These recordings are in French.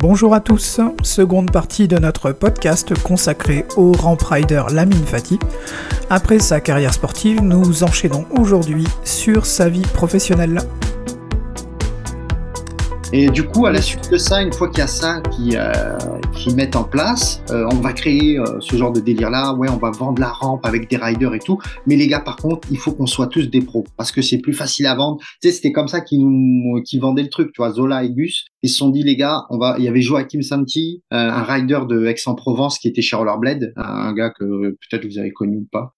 Bonjour à tous, seconde partie de notre podcast consacré au ramp rider Lamine Fati. Après sa carrière sportive, nous enchaînons aujourd'hui sur sa vie professionnelle. Et du coup, à la suite de ça, une fois qu'il y a ça qui, euh, qui mettent en place, euh, on va créer euh, ce genre de délire-là. Ouais, on va vendre la rampe avec des riders et tout. Mais les gars, par contre, il faut qu'on soit tous des pros parce que c'est plus facile à vendre. Tu sais, c'était comme ça qu'ils nous, qui vendaient le truc. Tu vois, Zola et Gus, ils se sont dit les gars, on va. Il y avait Joachim Santi, euh, un rider de Aix-en-Provence qui était chez Rollerblade, un gars que peut-être vous avez connu ou pas.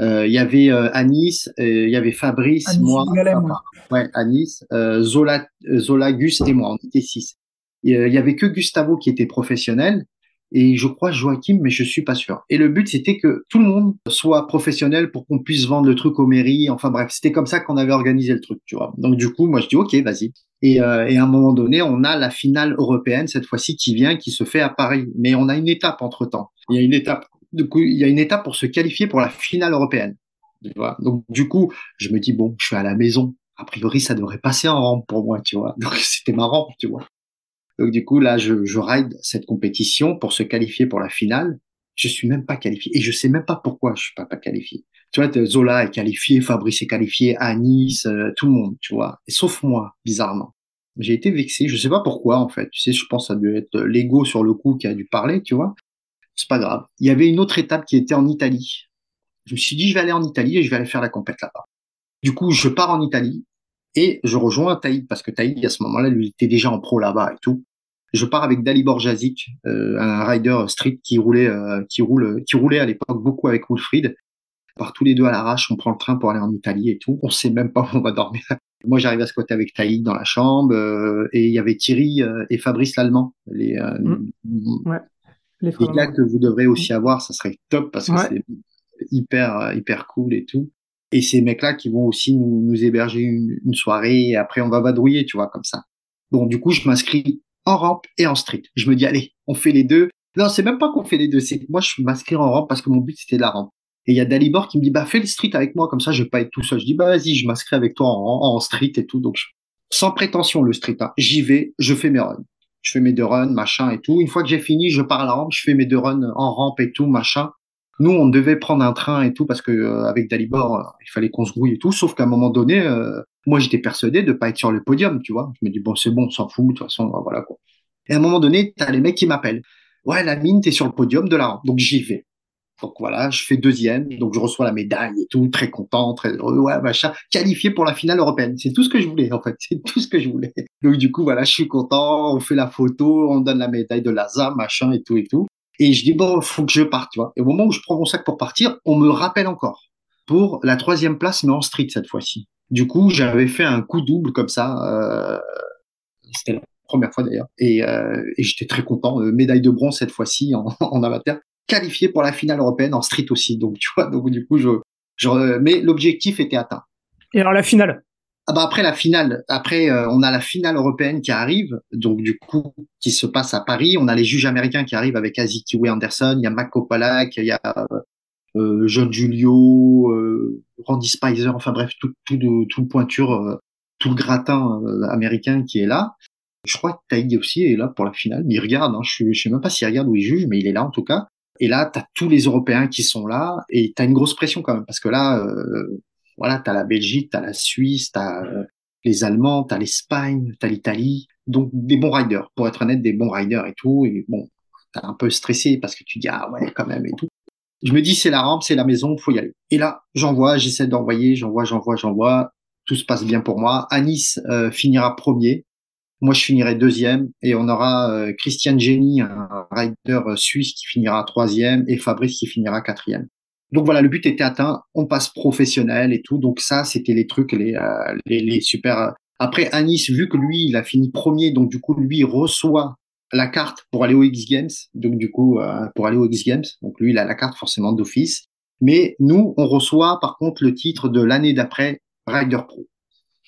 Euh, il y avait euh, Anis, il y avait Fabrice, Anis moi, Galem, ouais. ouais, Anis, euh, Zola, Zola, Gus et moi, on était six. Il y avait que Gustavo qui était professionnel et je crois Joachim, mais je suis pas sûr. Et le but c'était que tout le monde soit professionnel pour qu'on puisse vendre le truc aux mairies. Enfin bref, c'était comme ça qu'on avait organisé le truc, tu vois. Donc du coup, moi je dis ok, vas-y. Et, euh, et à un moment donné, on a la finale européenne cette fois-ci qui vient, qui se fait à Paris. Mais on a une étape entre temps. Il y a une étape du coup, il y a une étape pour se qualifier pour la finale européenne. Donc, du coup, je me dis, bon, je suis à la maison. A priori, ça devrait passer en rampe pour moi, tu vois? Donc, c'était ma rampe, tu vois? Donc, du coup, là, je, je ride cette compétition pour se qualifier pour la finale. Je suis même pas qualifié. Et je sais même pas pourquoi je suis pas, qualifié. Tu vois, Zola est qualifié, Fabrice est qualifié, Anis, euh, tout le monde, tu vois? Sauf moi, bizarrement. J'ai été vexé. Je sais pas pourquoi, en fait. Tu sais, je pense que ça devait être l'ego sur le coup qui a dû parler, tu vois? C'est pas grave. Il y avait une autre étape qui était en Italie. Je me suis dit, je vais aller en Italie et je vais aller faire la compète là-bas. Du coup, je pars en Italie et je rejoins Taïd parce que Taïd, à ce moment-là, lui, était déjà en pro là-bas et tout. Je pars avec Dalibor Jazic, euh, un rider street qui roulait, euh, qui roulait à l'époque beaucoup avec Wilfried. On part tous les deux à l'arrache, on prend le train pour aller en Italie et tout. On sait même pas où on va dormir. Moi, j'arrive à squatter avec Taïd dans la chambre euh, et il y avait Thierry et Fabrice l'allemand, Mmh. Allemands. que vous devrez aussi avoir, ça serait top parce que Ouais. c'est hyper euh, hyper cool et tout. Et ces mecs-là qui vont aussi nous, nous héberger une, une soirée et après on va vadrouiller, tu vois, comme ça. Bon, du coup, je m'inscris en rampe et en street. Je me dis, allez, on fait les deux. Non, c'est même pas qu'on fait les deux, c'est moi, je m'inscris en rampe parce que mon but, c'était la rampe. Et il y a Dalibor qui me dit, bah, fais le street avec moi, comme ça, je vais pas être tout seul. Je dis, bah, vas-y, je m'inscris avec toi en, en street et tout. Donc, je- sans prétention, le street, hein. J'y vais, je fais mes runs. Je fais mes deux runs, machin et tout. Une fois que j'ai fini, je pars à la rampe, je fais mes deux runs en rampe et tout, machin. Nous, on devait prendre un train et tout parce que euh, avec Dalibor, euh, il fallait qu'on se grouille et tout. Sauf qu'à un moment donné, euh, moi, j'étais persuadé de pas être sur le podium, tu vois. Je me dis bon, c'est bon, on s'en fout, de toute façon, voilà quoi. Et à un moment donné, t'as les mecs qui m'appellent. Ouais, la mine, t'es sur le podium de la rampe. Donc j'y vais. Donc voilà, je fais deuxième, donc je reçois la médaille et tout, très content, très heureux, ouais, machin, qualifié pour la finale européenne. C'est tout ce que je voulais, en fait, c'est tout ce que je voulais. Donc du coup, voilà, je suis content, on fait la photo, on donne la médaille de Laza, machin et tout et tout. Et je dis, bon, faut que je parte, tu vois. Et au moment où je prends mon sac pour partir, on me rappelle encore pour la troisième place, mais en street cette fois-ci. Du coup, j'avais fait un coup double comme ça. Euh, c'était la première fois d'ailleurs. Et, euh, et j'étais très content. Euh, médaille de bronze cette fois-ci en, en amateur. Qualifié pour la finale européenne en street aussi. Donc, tu vois, donc du coup, je, je mais l'objectif était atteint. Et alors la finale? Ah bah après la finale, après euh, on a la finale européenne qui arrive, donc du coup qui se passe à Paris. On a les juges américains qui arrivent avec Azikiwe Anderson, il y a Mac Kopalak, il y a euh, John Julio, euh, Randy Spicer, enfin bref tout tout, de, tout le pointure, euh, tout le gratin euh, américain qui est là. Je crois que Taïg aussi est là pour la finale, mais il regarde. Hein, je, je sais même pas s'il regarde ou il juge, mais il est là en tout cas. Et là, t'as tous les Européens qui sont là, et t'as une grosse pression quand même, parce que là, euh, voilà, t'as la Belgique, t'as la Suisse, t'as euh, les Allemands, t'as l'Espagne, t'as l'Italie, donc des bons riders. Pour être honnête, des bons riders et tout. Et bon, t'es un peu stressé parce que tu dis ah ouais quand même et tout. Je me dis c'est la rampe, c'est la maison, faut y aller. Et là, j'envoie, j'essaie d'envoyer, j'envoie, j'envoie, j'envoie. Tout se passe bien pour moi. Anis euh, finira premier. Moi, je finirai deuxième et on aura euh, Christian Jenny, un rider euh, suisse qui finira troisième et Fabrice qui finira quatrième. Donc voilà, le but était atteint. On passe professionnel et tout. Donc ça, c'était les trucs, les, euh, les, les super. Après, Anis, vu que lui, il a fini premier, donc du coup, lui reçoit la carte pour aller aux X Games. Donc du coup, pour aller aux X Games. Donc lui, il a la carte forcément d'office. Mais nous, on reçoit par contre le titre de l'année d'après Rider Pro.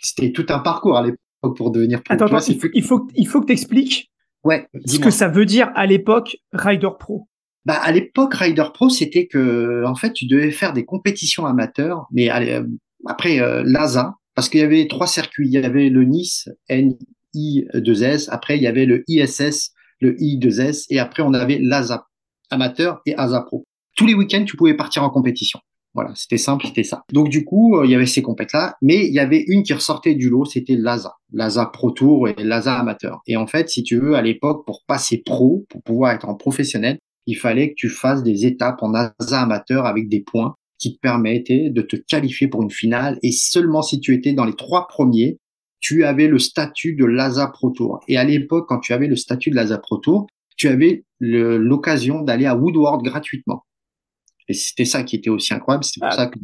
C'était tout un parcours à l'époque pour devenir pro. Attends, vois, il faut, il faut, il faut que tu expliques Ouais, ce que ça veut dire à l'époque Rider Pro. Bah, à l'époque, Rider Pro, c'était que, en fait, tu devais faire des compétitions amateurs, mais euh, après, euh, l'ASA, parce qu'il y avait trois circuits. Il y avait le Nice, NI2S, après, il y avait le ISS, le I2S, et après on avait l'ASA amateur et ASA Pro. Tous les week-ends, tu pouvais partir en compétition. Voilà, c'était simple, c'était ça. Donc du coup, euh, il y avait ces compètes-là, mais il y avait une qui ressortait du lot, c'était l'ASA, l'ASA Pro Tour et l'ASA Amateur. Et en fait, si tu veux, à l'époque, pour passer pro, pour pouvoir être en professionnel, il fallait que tu fasses des étapes en ASA Amateur avec des points qui te permettaient de te qualifier pour une finale. Et seulement si tu étais dans les trois premiers, tu avais le statut de l'ASA Pro Tour. Et à l'époque, quand tu avais le statut de l'ASA Pro Tour, tu avais l'occasion d'aller à Woodward gratuitement. Et c'était ça qui était aussi incroyable. C'est pour ah. ça que.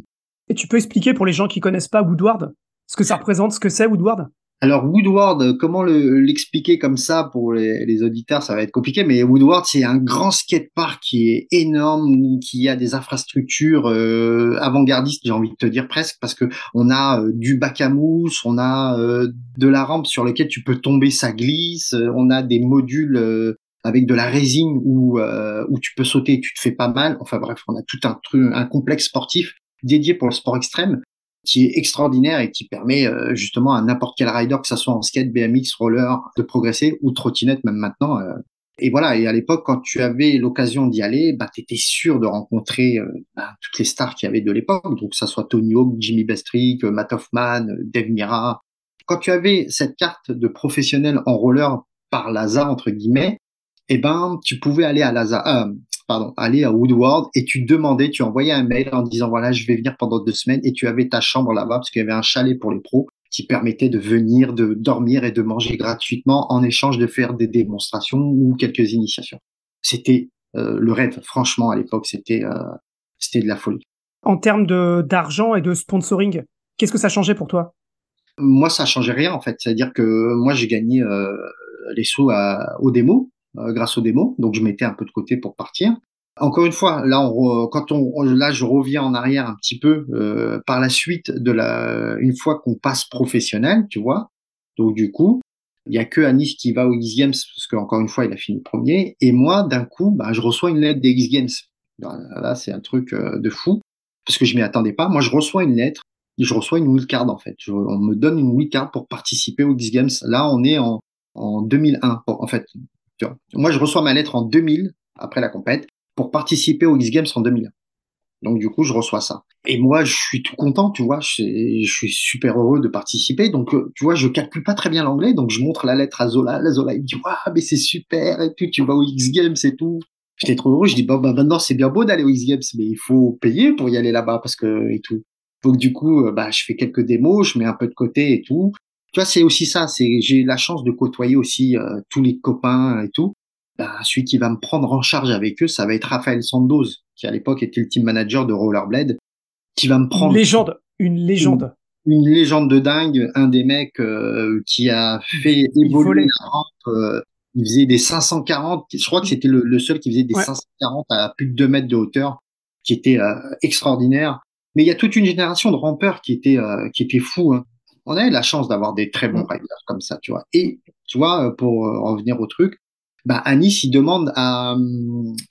Et tu peux expliquer pour les gens qui connaissent pas Woodward ce que ça représente, ce que c'est Woodward? Alors Woodward, comment l'expliquer comme ça pour les, auditeurs, ça va être compliqué, mais Woodward c'est un grand skatepark qui est énorme, qui a des infrastructures euh, avant-gardistes, j'ai envie de te dire presque, parce que on a euh, du bac à mousse, on a euh, de la rampe sur laquelle tu peux tomber, ça glisse, on a des modules avec de la résine où, euh, où tu peux sauter et tu te fais pas mal. Enfin bref, on a tout un, truc, un complexe sportif dédié pour le sport extrême qui est extraordinaire et qui permet euh, justement à n'importe quel rider, que ça soit en skate, BMX, roller, de progresser ou trottinette même maintenant. Euh. Et voilà, et à l'époque, quand tu avais l'occasion d'y aller, bah, tu étais sûr de rencontrer bah, toutes les stars qu'il y avait de l'époque, donc que ça soit Tony Hawk, Jimmy Bestrick, Matt Hoffman, Dave Mira. Quand tu avais cette carte de professionnel en roller par l'ASA, entre guillemets, eh ben, tu pouvais aller à Lazare, euh, pardon, aller à Woodward et tu demandais, tu envoyais un mail en disant voilà, je vais venir pendant deux semaines et tu avais ta chambre là-bas parce qu'il y avait un chalet pour les pros qui permettait de venir, de dormir et de manger gratuitement en échange de faire des démonstrations ou quelques initiations. C'était euh, le rêve, franchement, à l'époque, c'était euh, c'était de la folie. En termes de d'argent et de sponsoring, qu'est-ce que ça changeait pour toi? Moi, ça changeait rien en fait. C'est-à-dire que moi, j'ai gagné les sous à, aux démos euh, grâce aux démos. Donc je mettais un peu de côté pour partir. Encore une fois, là, on, quand on, là, je reviens en arrière un petit peu euh, par la suite de la, une fois qu'on passe professionnel, tu vois. Donc du coup, il y a que Anis qui va aux X Games parce qu'encore une fois, il a fini premier. Et moi, d'un coup, bah, je reçois une lettre des X Games. Là, c'est un truc euh, de fou parce que je m'y attendais pas. Moi, je reçois une lettre. Je reçois une wildcard en fait. on me donne une wildcard pour participer aux X Games. Là, on est en, en 2001. En fait, moi, je reçois ma lettre en 2000, après la compète, pour participer aux X Games en 2001. Donc, du coup, je reçois ça. Et moi, je suis tout content, tu vois, je, suis super heureux de participer. Donc, euh, tu vois, je calcule pas très bien l'anglais, donc je montre la lettre à Zola. La Zola, il me dit, waouh, mais c'est super et tout, tu vas aux X Games et tout. J'étais trop heureux, je dis, bon, bah, maintenant, c'est bien beau d'aller aux X Games, mais il faut payer pour y aller là-bas parce que, et tout. Donc, du coup, euh, bah, je fais quelques démos, je mets un peu de côté et tout. Tu vois, c'est aussi ça, c'est, j'ai la chance de côtoyer aussi euh, tous les copains et tout bah, celui qui va me prendre en charge avec eux, ça va être Raphaël Sandoz, qui à l'époque était le team manager de Rollerblade, qui va me prendre... Une légende, une légende. Une, légende de dingue, un des mecs euh, qui a fait évoluer la rampe. Euh, il faisait des 540, je crois que c'était le, seul qui faisait des 540 à plus de 2 mètres de hauteur, qui était euh, extraordinaire. Mais il y a toute une génération de rampeurs qui était qui était fou. Hein. On a eu la chance d'avoir des très bons riders comme ça, tu vois. Et tu vois, pour revenir au truc, bah, Anis, il demande à,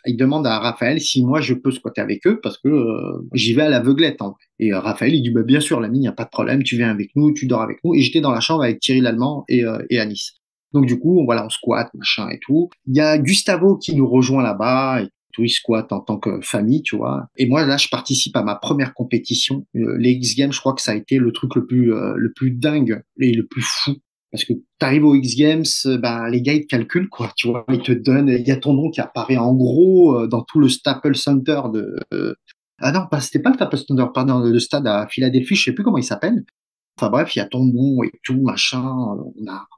il demande à Raphaël si moi je peux squatter avec eux parce que euh, j'y vais à l'aveuglette. Hein. Et euh, Raphaël, il dit bah, bien sûr, l'ami, il n'y a pas de problème, tu viens avec nous, tu dors avec nous. Et j'étais dans la chambre avec Thierry Lallemand et, euh, et Anis. Donc du coup, voilà, on squatte, machin et tout. Il y a Gustavo qui nous rejoint là-bas et tout, il squatte en tant que famille, tu vois. Et moi là, je participe à ma première compétition, les X Games. Je crois que ça a été le truc le plus le plus dingue et le plus fou parce que tu arrives aux X Games, bah, les gars, ils te calculent, quoi. Tu vois, ils te donnent, il y a ton nom qui apparaît en gros euh, dans tout le Staples Center de. Euh, ah non, c'était pas le Staples Center, pardon, le stade à Philadelphie, je sais plus comment il s'appelle. Enfin bref, il y a ton nom et tout, machin.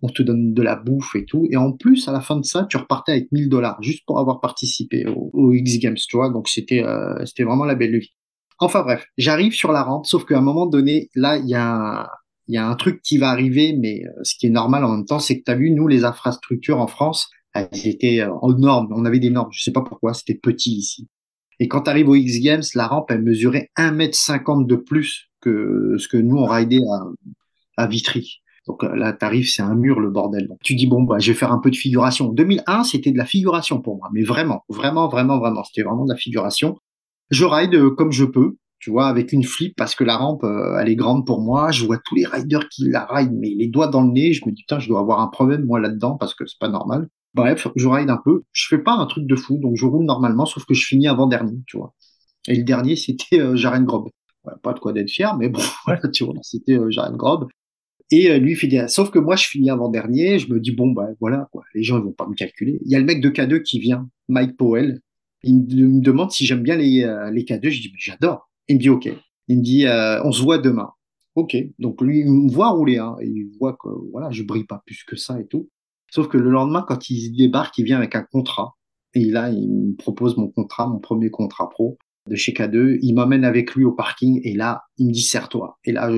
On, te donne de la bouffe et tout. Et en plus, à la fin de ça, tu repartais avec 1000 dollars juste pour avoir participé aux, X Games, tu vois. Donc c'était, euh, c'était vraiment la belle vie. Enfin bref, j'arrive sur la rampe, sauf qu'à un moment donné, là, il y a y a un truc qui va arriver, mais euh, ce qui est normal en même temps, c'est que tu as vu, nous, les infrastructures en France, elles étaient euh, en normes. On avait des normes. Je sais pas pourquoi. C'était petit ici. Et quand tu arrives aux X Games, la rampe, elle mesurait 1m50 de plus ce que nous, on ridait à, Vitry. Donc euh, là, t'arrives, c'est un mur, le bordel. Tu dis, bon, bah, je vais faire un peu de figuration. 2001, c'était de la figuration pour moi. Mais vraiment, vraiment, vraiment, vraiment. C'était vraiment de la figuration. Je ride comme je peux tu vois, avec une flip parce que la rampe, euh, elle est grande pour moi. Je vois tous les riders qui la ride, mais les doigts dans le nez. Je me dis, putain, je dois avoir un problème, moi, là-dedans, parce que c'est pas normal. Bref, je ride un peu. Je fais pas un truc de fou, donc je roule normalement, sauf que je finis avant dernier, tu vois. Et le dernier, c'était euh, Jaren Grob. Pas de quoi d'être fier, mais bon, tu vois, c'était euh, Jaren Grob. Et euh, lui finit. Sauf que moi, je finis avant dernier. Je me dis bon, bah voilà, quoi. Les gens ils vont pas me calculer. Il y a le mec de K2 qui vient, Mike Powell. Il me, demande si j'aime bien les, euh, les K2. Je dis mais j'adore. Il me dit ok. Il me dit on se voit demain. Ok. Donc lui, il me voit rouler. Hein, et il voit que voilà, je brille pas plus que ça et tout. Sauf que le lendemain, quand il débarque, il vient avec un contrat. Et là, il me propose mon contrat, mon premier contrat pro de chez K2. Il m'emmène avec lui au parking et là, il me dit serre-toi. Et là,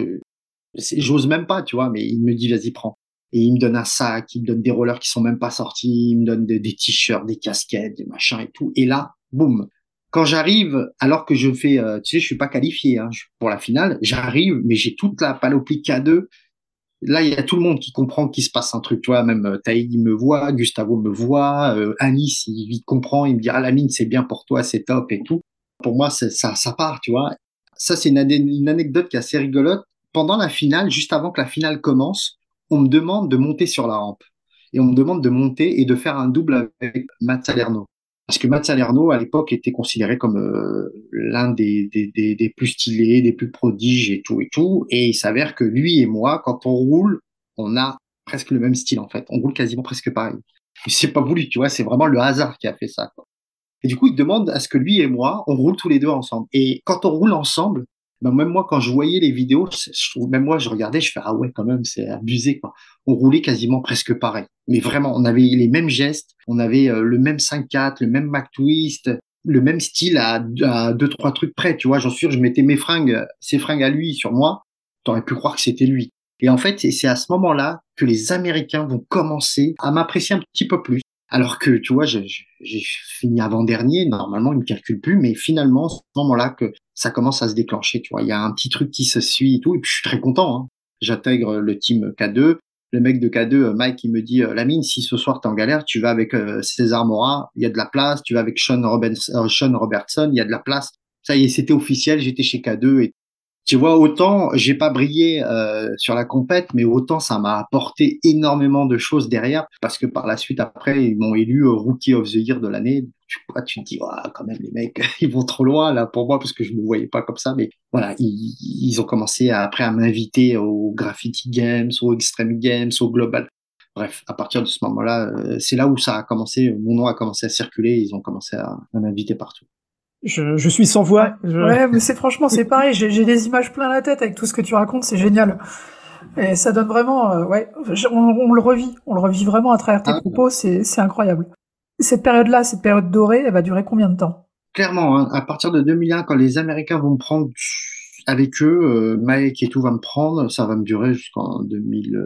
j'ose même pas, tu vois, mais il me dit vas-y prends. Et il me donne un sac, il me donne des rollers qui sont même pas sortis, il me donne des, t-shirts, des casquettes, des machins et tout. Et là, boum. Quand j'arrive, alors que je fais, euh, tu sais, je suis pas qualifié hein, pour la finale, j'arrive, mais j'ai toute la panoplie K2 là, il y a tout le monde qui comprend qu'il se passe un truc. Tu vois, même euh, il me voit, Gustavo me voit, euh, Anis, il, comprend, il me dit, ah, la mine, c'est bien pour toi, c'est top et tout. Pour moi, ça, ça part, tu vois. Ça, c'est une, anecdote qui est assez rigolote. Pendant la finale, juste avant que la finale commence, on me demande de monter sur la rampe. Et on me demande de monter et de faire un double avec Matt Salerno parce que Matt Salerno à l'époque était considéré comme euh, l'un des, plus stylés, des plus prodiges et tout et tout. Et il s'avère que lui et moi, quand on roule, on a presque le même style en fait. On roule quasiment presque pareil. C'est pas voulu, tu vois, c'est vraiment le hasard qui a fait ça. Et du coup, il demande à ce que lui et moi, on roule tous les deux ensemble. Et quand on roule ensemble, ben même moi, quand je voyais les vidéos, même moi, je regardais, je fais ah ouais, quand même, c'est abusé quoi. On roulait quasiment presque pareil, mais vraiment, on avait les mêmes gestes, on avait euh, le même 5-4, le même Mac twist, le même style à, à deux trois trucs près, tu vois. J'en suis sûr, je mettais mes fringues, ses fringues à lui sur moi, t'aurais pu croire que c'était lui. Et en fait, c'est à ce moment-là que les Américains vont commencer à m'apprécier un petit peu plus. Alors que, tu vois, j'ai fini avant-dernier, normalement, ils me calculent plus, mais finalement, c'est ce moment-là que ça commence à se déclencher, tu vois. Il y a un petit truc qui se suit et tout, et puis je suis très content. Hein. J'intègre le team K2. Le mec de K2, Mike, il me dit, euh, Lamine, si ce soir t'es en galère, tu vas avec euh, César Mora, il y a de la place. Tu vas avec Sean, euh, Sean Robertson, il y a de la place. Ça y est, c'était officiel, j'étais chez K2 et tu vois, autant j'ai pas brillé euh, sur la compète, mais autant ça m'a apporté énormément de choses derrière, parce que par la suite, après, ils m'ont élu euh, Rookie of the Year de l'année. Tu vois, tu te dis, quand même, les mecs, ils vont trop loin là pour moi, parce que je me voyais pas comme ça. Mais voilà, ils, ils ont commencé après à m'inviter au Graffiti Games, au Extreme Games, au Global. Bref, à partir de ce moment-là, euh, c'est là où ça a commencé, mon nom a commencé à circuler, ils ont commencé à m'inviter partout. Je, je, suis sans voix. Ouais, mais c'est franchement, c'est pareil. J'ai des images plein la tête avec tout ce que tu racontes. C'est génial. Et ça donne vraiment, euh, ouais, on, le revit. On le revit vraiment à travers tes ah. propos. C'est incroyable. Cette période-là, cette période dorée, elle va durer combien de temps? Clairement, hein, à partir de 2001, quand les Américains vont me prendre avec eux, euh, Mike et tout va me prendre, ça va me durer jusqu'en 2000,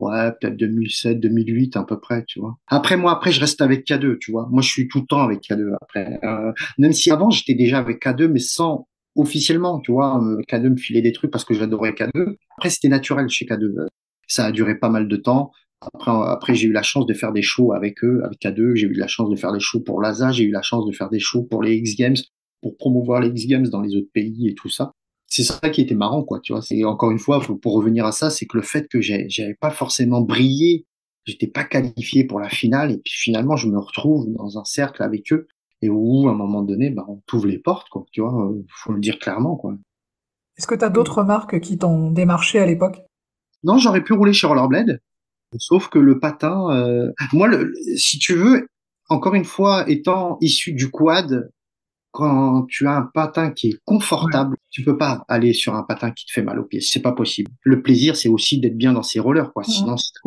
ouais, peut-être 2007, 2008 à peu près, tu vois. Après moi, après je reste avec K2, tu vois. Moi, je suis tout le temps avec K2 après. Euh, même si avant j'étais déjà avec K2, mais sans officiellement, tu vois. Euh, K2 me filait des trucs parce que j'adorais K2. Après, c'était naturel chez K2. Ça a duré pas mal de temps. Après, après j'ai eu la chance de faire des shows avec eux, avec K2. J'ai eu la chance de faire des shows pour Laza. J'ai eu la chance de faire des shows pour les X Games, pour promouvoir les X Games dans les autres pays et tout ça c'est ça qui était marrant, quoi, tu vois. C'est encore une fois, pour revenir à ça, c'est que le fait que j'avais pas forcément brillé, j'étais pas qualifié pour la finale, et puis finalement, je me retrouve dans un cercle avec eux, et où, à un moment donné, bah, on t'ouvre les portes, quoi, tu vois, euh, faut le dire clairement, quoi. Est-ce que tu as d'autres marques qui t'ont démarché à l'époque? Non, j'aurais pu rouler sur Rollerblade, sauf que le patin, euh... moi, le, si tu veux, encore une fois, étant issu du quad, quand tu as un patin qui est confortable, tu peux pas aller sur un patin qui te fait mal aux pieds. C'est pas possible. Le plaisir, c'est aussi d'être bien dans ses rollers, quoi. Sinon, si tu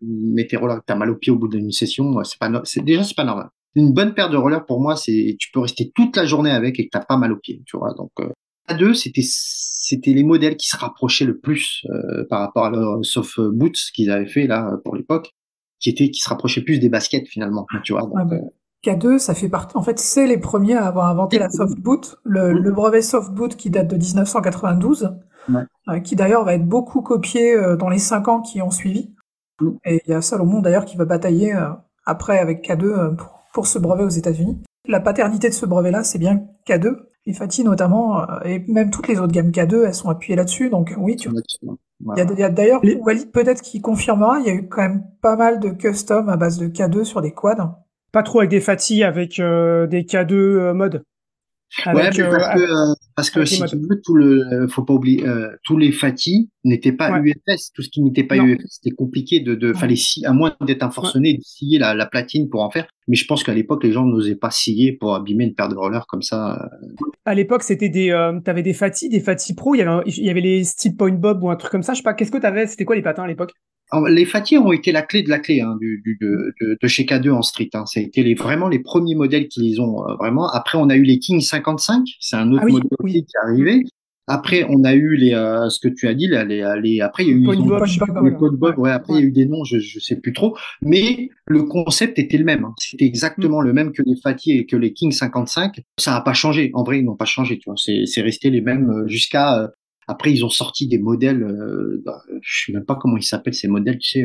mets tes rollers, t'as mal aux pieds au bout d'une session, c'est pas, c'est déjà c'est pas normal. Une bonne paire de rollers pour moi, c'est tu peux rester toute la journée avec et que t'as pas mal aux pieds, tu vois. Donc euh, à deux, c'était c'était les modèles qui se rapprochaient le plus euh, par rapport à leur soft boots qu'ils avaient fait là pour l'époque, qui étaient qui se rapprochaient plus des baskets finalement, tu vois. Donc, euh, K2, ça fait partie. En fait, c'est les premiers à avoir inventé la soft boot, le, le brevet soft boot qui date de 1992, euh, qui d'ailleurs va être beaucoup copié euh, dans les cinq ans qui ont suivi. Et il y a Salomon d'ailleurs qui va batailler euh, après avec K2 pour, pour, ce brevet aux États-Unis. La paternité de ce brevet-là, c'est bien K2. Et Fatih notamment, et même toutes les autres gammes K2, elles sont appuyées là-dessus. Donc oui, tu, Il y a, d'ailleurs, Walid peut-être qui confirmera, il y a eu quand même pas mal de custom à base de K2 sur des quads. Pas trop avec des fatis, avec euh, des K2 euh, mode. ouais, mais parce que, parce que si tu veux, tout le, faut pas oublier, tous les fatis n'étaient pas UFS. Tout ce qui n'était pas UFS, c'était compliqué de, de fallait à moins d'être un forcené, de scier la, la, platine pour en faire. Mais je pense qu'à l'époque, les gens n'osaient pas scier pour abîmer une paire de rollers comme ça. À l'époque, c'était des, euh, t'avais des Fati, des Fati Pro. Il y avait, il y avait les Steel Point Bob ou un truc comme ça. Je sais pas. Qu'est-ce que t'avais? C'était quoi les patins à l'époque? Les Fati ont été la clé de la clé hein, du, du de, de, chez K2 en street. Hein. Ça a été les, vraiment les premiers modèles qu'ils ont euh, vraiment. Après, on a eu les King 55. C'est un autre ah modèle qui est arrivé. Après, on a eu les, euh, ce que tu as dit, les, les, après, il y a eu les Bob, Bob, ouais, après, il y a eu des noms, je, je sais plus trop, mais le concept était le même. Hein. C'était exactement mm. le même que les Fatih et que les King 55. Ça n'a pas changé. En vrai, ils n'ont pas changé, tu vois. C'est, c'est resté les mêmes euh, jusqu'à, euh, après, ils ont sorti des modèles, euh, bah, je sais même pas comment ils s'appellent ces modèles, tu sais,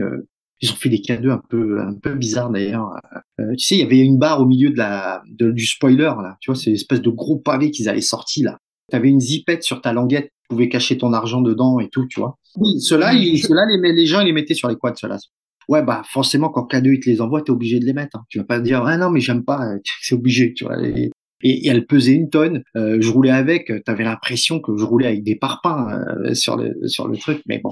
ils ont fait des cadeaux un peu, un peu bizarres d'ailleurs. tu sais, il y avait une barre au milieu de la, de, du spoiler, là. Tu vois, c'est espèce de gros pavé qu'ils avaient sorti, là tu avais une zipette sur ta languette, tu pouvais cacher ton argent dedans et tout, tu vois. Oui, ceux-là, les, les gens, ils les mettaient sur les quads, ceux-là. Ouais, bah forcément, quand K2 il te les envoie, t'es obligé de les mettre. Hein. Tu vas pas dire ah non mais j'aime pas, c'est obligé, tu vois. Et, et, elle pesait une tonne. Euh, je roulais avec, t'avais l'impression que je roulais avec des parpaings euh, sur le sur le truc, mais bon,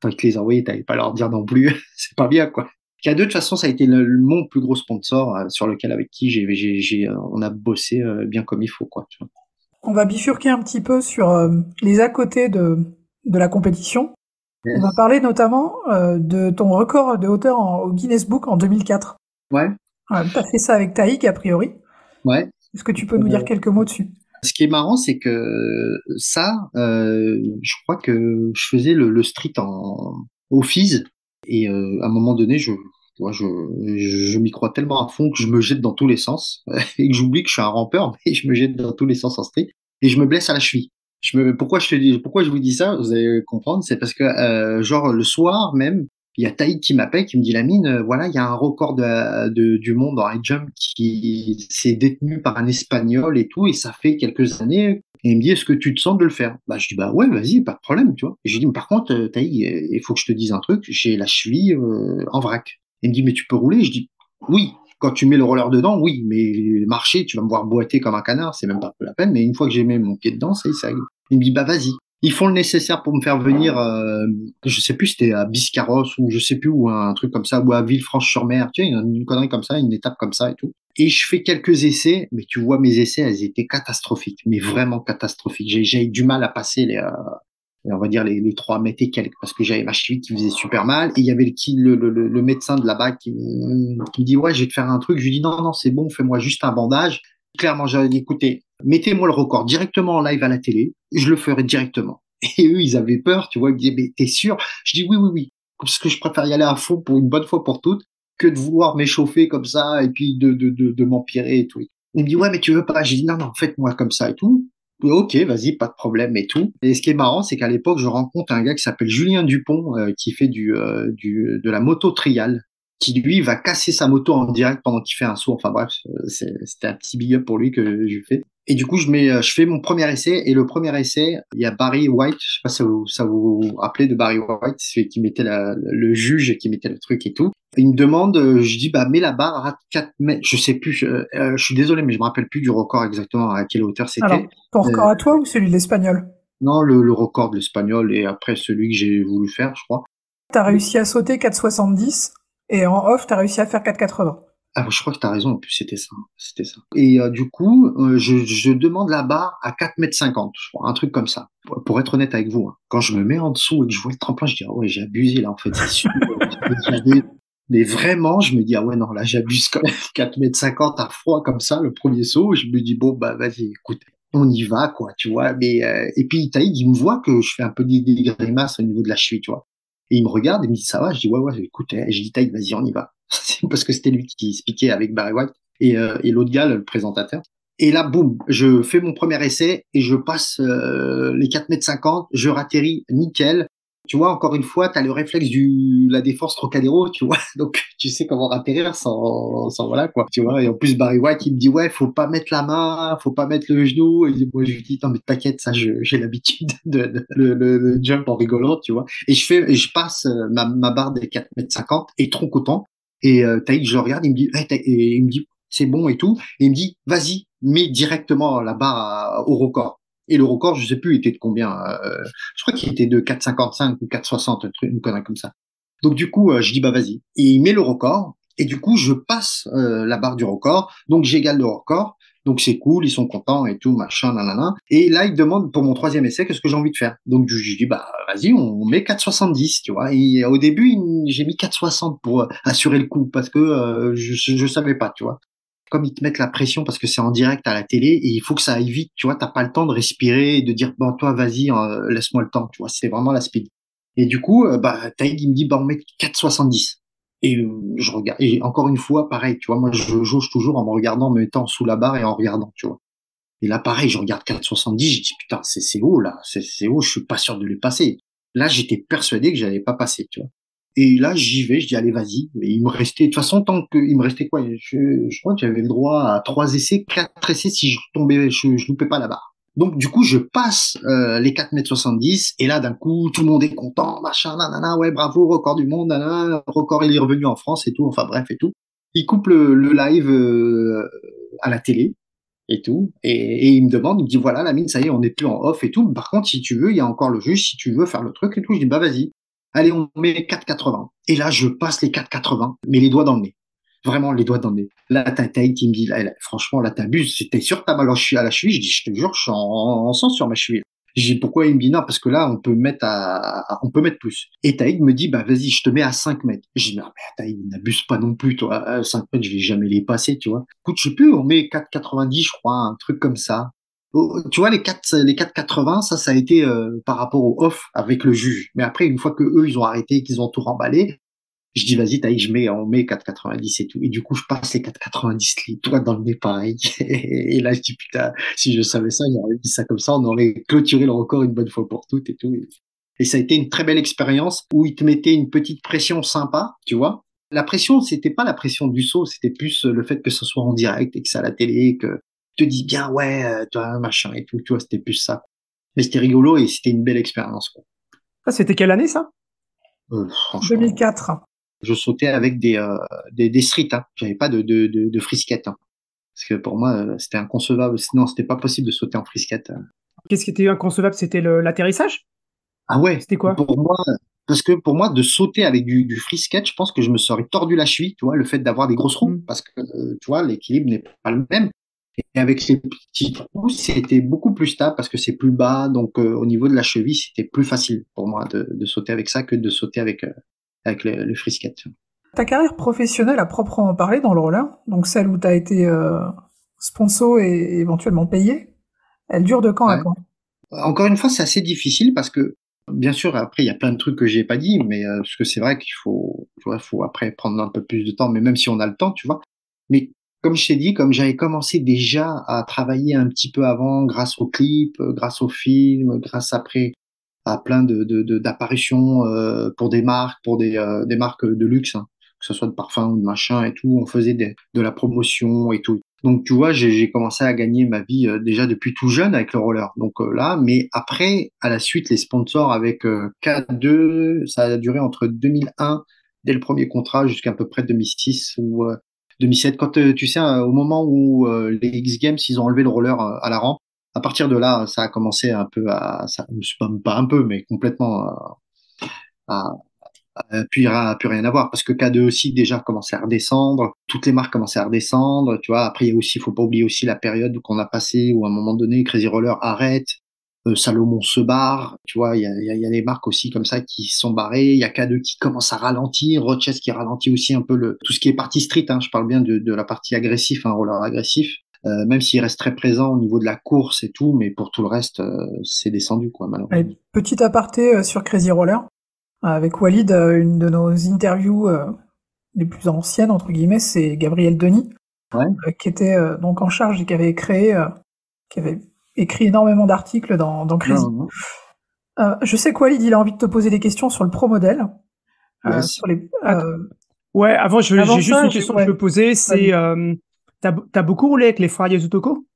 tant que les envoyer, t'avais pas leur dire non plus, c'est pas bien quoi. K2 de toute façon, ça a été le, mon plus gros sponsor euh, sur lequel avec qui j'ai j'ai on a bossé bien comme il faut quoi. Tu vois. On va bifurquer un petit peu sur les à côté de, de la compétition. On va parler notamment de ton record de hauteur au Guinness Book en 2004. Ouais. ouais tu as fait ça avec Taïk, a priori. Ouais. Est-ce que tu peux nous dire quelques mots dessus? Ce qui est marrant, c'est que ça, euh, je crois que je faisais le, le street en, FIS et euh, à un moment donné, je, moi, je, je, m'y crois tellement à fond que je me jette dans tous les sens et que j'oublie que je suis un rampeur, mais je me jette dans tous les sens en street et je me blesse à la cheville. Je me, pourquoi je te dis, pourquoi je vous dis ça? Vous allez comprendre, c'est parce que euh, genre le soir même, il y a Taïd qui m'appelle, qui me dit la mine, euh, voilà, il y a un record du monde en high jump qui s'est détenu par un espagnol et tout, et ça fait quelques années. Et il me dit, est-ce que tu te sens de le faire? Bah je dis bah ouais, vas-y, pas de problème, tu vois. Je dis, mais par contre, euh, Taïd, il faut que je te dise un truc, j'ai la cheville en vrac. Il me dit, mais tu peux rouler? Je dis, oui. Quand tu mets le roller dedans, oui, mais marcher, tu vas me voir boiter comme un canard, c'est même pas la peine. Mais une fois que j'ai mis mon pied dedans, ça, ça Il me dit, bah vas-y. Ils font le nécessaire pour me faire venir, euh, je sais plus, c'était à Biscarros ou je sais plus, ou un truc comme ça, ou à Villefranche-sur-Mer, tu sais, une, connerie comme ça, une étape comme ça et tout. Et je fais quelques essais, mais tu vois, mes essais, elles étaient catastrophiques, mais vraiment catastrophiques. J'ai eu du mal à passer les, euh, on va dire les, 3 mètres et quelques, parce que j'avais ma cheville qui faisait super mal. Et il y avait le, le, le, le médecin de là-bas qui, qui, me dit, ouais, je vais te faire un truc. Je lui dis, non, non, c'est bon, fais-moi juste un bandage. Clairement, j'avais dit, écoutez, mettez-moi le record directement en live à la télé, je le ferai directement. Et eux, ils avaient peur, tu vois, ils me disaient, mais t'es sûr? Je dis, oui, oui, oui. Parce que je préfère y aller à fond pour une bonne fois pour toutes que de vouloir m'échauffer comme ça et puis de, de, de, m'empirer et tout. Il me dit, ouais, mais tu veux pas? J'ai dit, non, non, faites-moi comme ça et tout. Ok, vas-y, pas de problème et tout. Et ce qui est marrant, c'est qu'à l'époque, je rencontre un gars qui s'appelle Julien Dupont, euh, qui fait du, euh, du, de la moto trial, qui lui va casser sa moto en direct pendant qu'il fait un saut. Enfin bref, euh, c'était un petit big up pour lui que je fais. Et du coup, je mets, je fais mon premier essai. Et le premier essai, il y a Barry White. Je sais pas si ça vous, ça vous rappelez de Barry White, celui qui mettait la, le juge, qui mettait le truc et tout. Il me demande, je dis, bah, mets la barre à 4 mètres. Je sais plus, je, je suis désolé, mais je me rappelle plus du record exactement à quelle hauteur c'était. Ton record à toi ou celui de l'espagnol? Non, le, le, record de l'espagnol et après celui que j'ai voulu faire, je crois. T'as réussi à sauter 4,70 et en off, t'as réussi à faire 4,80. Ah, je crois que t'as raison, en plus c'était ça, c'était ça. Et euh, du coup, euh, je, demande la barre à 4 mètres 50, je crois, un truc comme ça. Pour, être honnête avec vous, hein. quand je me mets en dessous et que je vois le tremplin, je dis ah ouais j'ai abusé là en fait, c'est sûr. Mais vraiment, je me dis, ah ouais, non, là, j'abuse quand même 4 mètres 50 à froid comme ça, le premier saut. Je me dis, bon, bah, vas-y, écoute, on y va, quoi, tu vois. Mais, euh, et puis, Taïd, il me voit que je fais un peu des, grimaces au niveau de la cheville, tu vois. Et il me regarde et me dit, ça va? Je dis, ouais, ouais, écoute, eh, je dis, Taïd, vas-y, on y va. Parce que c'était lui qui expliquait avec Barry White et, euh, et l'autre gars, le présentateur. Et là, boum, je fais mon premier essai et je passe euh, les 4 mètres 50, je ratterris nickel tu vois, encore une fois, tu as le réflexe du la défense Trocadéro, tu vois, donc tu sais comment atterrir sans, sans voilà quoi, tu vois. Et en plus Barry White, il me dit ouais, faut pas mettre la main, faut pas mettre le genou. Et moi je lui dis non mais t'inquiète, ça j'ai l'habitude de, le, le, jump en rigolant, tu vois. Et je fais, je passe euh, ma, ma barre des 4 mètres 50 et trop content. Et euh, Taïk, je le regarde, il me dit, et il me dit c'est bon et tout. Et il me dit vas-y, mets directement la barre au record. Et le record, je sais plus, était de combien euh, Je crois qu'il était de 4,55 ou 4,60, une connerie comme ça. Donc du coup, euh, je dis bah vas-y. Et il met le record. Et du coup, je passe euh, la barre du record. Donc j'égale le record. Donc c'est cool, ils sont contents et tout, machin, nanana. Et là, il demande pour mon troisième essai, qu'est-ce que j'ai envie de faire? Donc je, dis bah vas-y, on met 4,70, tu vois. Et au début, j'ai mis 4,60 pour assurer le coup parce que je, je savais pas, tu vois comme ils te mettent la pression parce que c'est en direct à la télé et il faut que ça aille vite, tu vois, t'as pas le temps de respirer de dire bon toi vas-y euh, laisse-moi le temps, tu vois, c'est vraiment la speed. Et du coup, euh, bah Taïg il me dit bah on met 4,70 et euh, je regarde et encore une fois pareil, tu vois, moi je jauge toujours en me regardant, en me mettant sous la barre et en regardant, tu vois. Et là pareil, je regarde 4,70, je dis putain c'est haut là, c'est haut, je suis pas sûr de les passer. Là j'étais persuadé que j'allais pas passer, tu vois. Et là, j'y vais, je dis allez, vas-y. Il me restait, de toute façon, tant que il me restait quoi? Je, crois que j'avais le droit à trois essais, quatre essais si je tombais, je, je loupais pas la barre. Donc du coup, je passe euh, les 4 mètres 70 et là d'un coup, tout le monde est content, machin, nanana, ouais, bravo, record du monde, nanana, record il est revenu en France et tout, enfin bref et tout. Il coupe le, live euh, à la télé et tout et, et, il me demande, il me dit voilà la mine, ça y est, on n'est plus en off et tout. Par contre, si tu veux, il y a encore le juge, si tu veux faire le truc et tout, je dis bah vas-y allez, on met 4,80. Et là, je passe les 4,80, mais les doigts dans le nez. Vraiment, les doigts dans le nez. Là, t'as il me dit, franchement, là, t'abuses. C'était sûr, t'as mal à la cheville. Je dis, je te jure, je suis en, sang sur ma cheville. Dis, pourquoi il me dit non? Parce que là, on peut mettre à, on peut mettre plus. Et Taïd me dit, bah, vas-y, je te mets à 5 mètres. Je dis, non, mais Taïd, n'abuse pas non plus, toi. 5 mètres, je vais jamais les passer, tu vois. Écoute, je sais plus, on met 4,90, je crois, un truc comme ça. Tu vois les 4 les 4,80 ça ça a été euh, par rapport au off avec le juge. Mais après une fois que eux ils ont arrêté qu'ils ont tout remballé je dis vas-y taille je mets on met 4,90 et tout. Et du coup je passe les 4,90 toi dans le nez pareil. Et là je dis putain si je savais ça j'aurais dit ça comme ça on aurait clôturé le record une bonne fois pour toutes et tout. Et ça a été une très belle expérience où ils te mettaient une petite pression sympa tu vois. La pression c'était pas la pression du saut c'était plus le fait que ce soit en direct et que c'est à la télé que te dis bien, ouais, euh, toi, machin et tout, tu vois, c'était plus ça. Mais c'était rigolo et c'était une belle expérience. Quoi. C'était quelle année ça? Euh, 2004. Je sautais avec des, euh, des, des streets, hein. j'avais pas de, de, de, de frisquette. Hein. Parce que pour moi, euh, c'était inconcevable. Sinon, c'était pas possible de sauter en frisquette. Hein. Qu'est-ce qui était inconcevable? C'était l'atterrissage? Ah ouais. C'était quoi? Pour moi, parce que pour moi, de sauter avec du, du frisquette, je pense que je me serais tordu la cheville, tu vois, le fait d'avoir des grosses roues, mm. parce que, tu vois, l'équilibre n'est pas le même. Et avec ces petits trous, c'était beaucoup plus stable parce que c'est plus bas. Donc, euh, au niveau de la cheville, c'était plus facile pour moi de, de, sauter avec ça que de sauter avec, euh, avec le, le, frisquette. Ta carrière professionnelle à proprement parler dans le roller, donc celle où tu as été euh, sponsor et éventuellement payé, elle dure de quand à quand? Encore une fois, c'est assez difficile parce que, bien sûr, après, il y a plein de trucs que j'ai pas dit, mais parce que c'est vrai qu'il faut, faut après prendre un peu plus de temps, mais même si on a le temps, tu vois. Mais comme je t'ai dit, comme j'avais commencé déjà à travailler un petit peu avant, grâce aux clips, euh, grâce aux films, grâce après à plein d'apparitions euh, pour des marques, pour des, euh, des marques de luxe, hein, que ce soit de parfum ou de machin et tout, on faisait de la promotion et tout. Donc tu vois, j'ai commencé à gagner ma vie déjà depuis tout jeune avec le roller. Donc là, mais après, à la suite, les sponsors avec K2, ça a duré entre 2001 dès le premier contrat jusqu'à peu près 2006 où 2007, quand euh, tu sais, euh, au moment où euh, les X Games, ils ont enlevé le roller à la rampe, à partir de là, ça a commencé un peu à, ça, pas un peu, mais complètement à, à, plus, à, plus rien à voir parce que K2 aussi déjà commençait à redescendre, toutes les marques commençaient à redescendre, tu vois. Après, il y a aussi, faut pas oublier aussi la période qu'on a passé où à un moment donné, Crazy Roller arrête, Salomon se barre, tu vois, il y a, y a, des marques aussi comme ça qui sont barrées, il y a K2 qui commence à ralentir, Rochester qui ralentit aussi un peu le tout ce qui est partie street, hein, je parle bien de, de la partie agressif, un hein, roller agressif, euh, même s'il reste très présent au niveau de la course et tout, mais pour tout le reste, euh, c'est descendu quoi malheureusement. petit aparté sur Crazy Roller, avec Walid, une de nos interviews les plus anciennes entre guillemets, c'est Gabriel Denis, qui était donc en charge et qui avait créé, qui avait écrit énormément d'articles dans, dans Crazy. Euh, je sais qu'Walid, il a envie de te poser des questions sur le pro modèle. Euh, les, Ouais, avant, j'ai juste une question que je veux poser. C'est, euh, t'as as beaucoup roulé avec les frères Yazutoko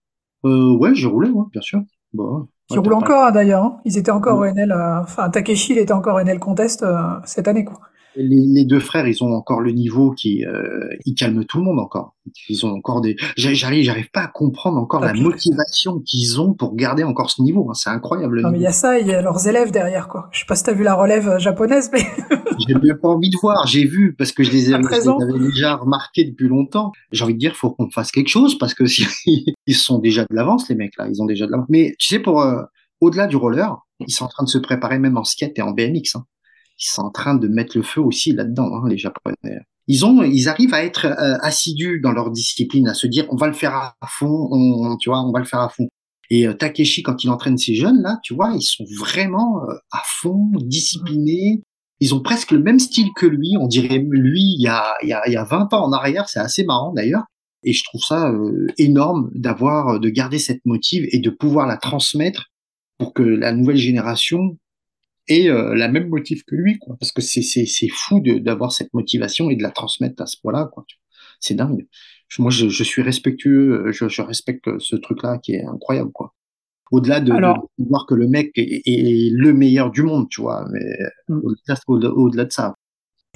euh, Ouais, j'ai roulé, ouais, bien sûr. Bon, qui roulent encore hein, d'ailleurs. Hein. Ils étaient encore au NL. Enfin, Takeshi, il était encore au NL Contest cette année, quoi les, deux frères, ils ont encore le niveau qui, euh, ils calment tout le monde encore. Ils ont encore des, j'arrive, j'arrive pas à comprendre encore la motivation qu'ils ont pour garder encore ce niveau. Hein. C'est incroyable. Non, mais il y a ça, il y a leurs élèves derrière, quoi. Je sais pas si t'as vu la relève euh, japonaise, mais. J'ai même pas envie de voir. J'ai vu parce que je les, ai, avais déjà remarqués depuis longtemps. J'ai envie de dire, faut qu'on fasse quelque chose parce que si, ils sont déjà de l'avance, les mecs là. Ils ont déjà de l'avance. Mais tu sais, pour euh, au-delà du roller, ils sont en train de se préparer même en skate et en BMX. Hein ils sont en train de mettre le feu aussi là-dedans, hein, les Japonais. Ils ont, ils arrivent à être euh, assidus dans leur discipline, à se dire on va le faire à fond, on, tu vois, on va le faire à fond. Et euh, Takeshi, quand il entraîne ces jeunes là, tu vois, ils sont vraiment euh, à fond, disciplinés. Ils ont presque le même style que lui. On dirait lui il y a, il y a, il y a 20 ans en arrière. C'est assez marrant d'ailleurs. Et je trouve ça énorme d'avoir, de garder cette motive et de pouvoir la transmettre pour que la nouvelle génération et euh, la même motive que lui, quoi. Parce que c'est c'est c'est fou d'avoir cette motivation et de la transmettre à ce point-là, quoi. C'est dingue. Moi, je, je, suis respectueux, euh, je, je respecte ce truc-là qui est incroyable, quoi. Au-delà de, voir que le mec est, est, le meilleur du monde, tu vois, mais mm. au-delà de ça.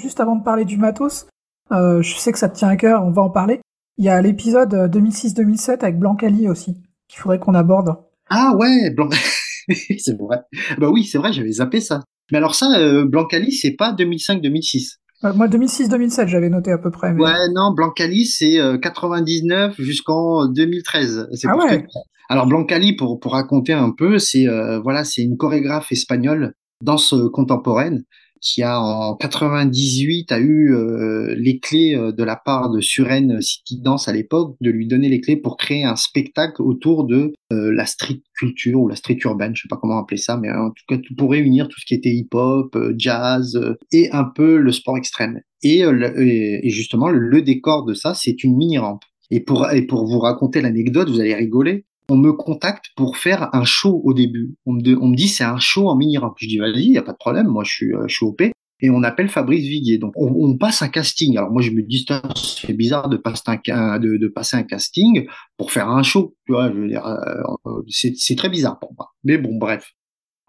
Juste avant de parler du matos, euh, je sais que ça te tient à cœur, on va en parler. Il y a l'épisode 2006-2007 euh, avec Blancali aussi, qu'il faudrait qu'on aborde. Ah ouais, Blanc... c'est vrai. Bah oui, c'est vrai, j'avais zappé ça. Mais alors ça, euh, Blancali, c'est pas 2005-2006. Euh, moi, 2006-2007, j'avais noté à peu près. Ouais, non, Blancali, c'est 99 euh, jusqu'en 2013. Ah ouais. Alors Blancali, pour pour raconter un peu, c'est euh, voilà, c'est une chorégraphe espagnole, danse contemporaine, qui a en 98 a eu euh, les clés euh, de la part de Suren City Dance à l'époque de lui donner les clés pour créer un spectacle autour de euh, la street culture ou la street urbaine, je sais pas comment appeler ça, mais en tout cas pour réunir tout ce qui était hip-hop, jazz et un peu le sport extrême. Et, et justement le, décor de ça, c'est une mini rampe. Et pour, et pour vous raconter l'anecdote, vous allez rigoler on me contacte pour faire un show au début. On me, dit c'est un show en mini ramp. Je dis vas-y, y a pas de problème, moi je suis, euh, je suis OP. Et on appelle Fabrice Viguier. Donc on, passe un casting. Alors moi je me dis c'est bizarre de passer un de, de, passer un casting pour faire un show. Tu vois, je veux dire, euh, c'est très bizarre pour moi. Mais bon bref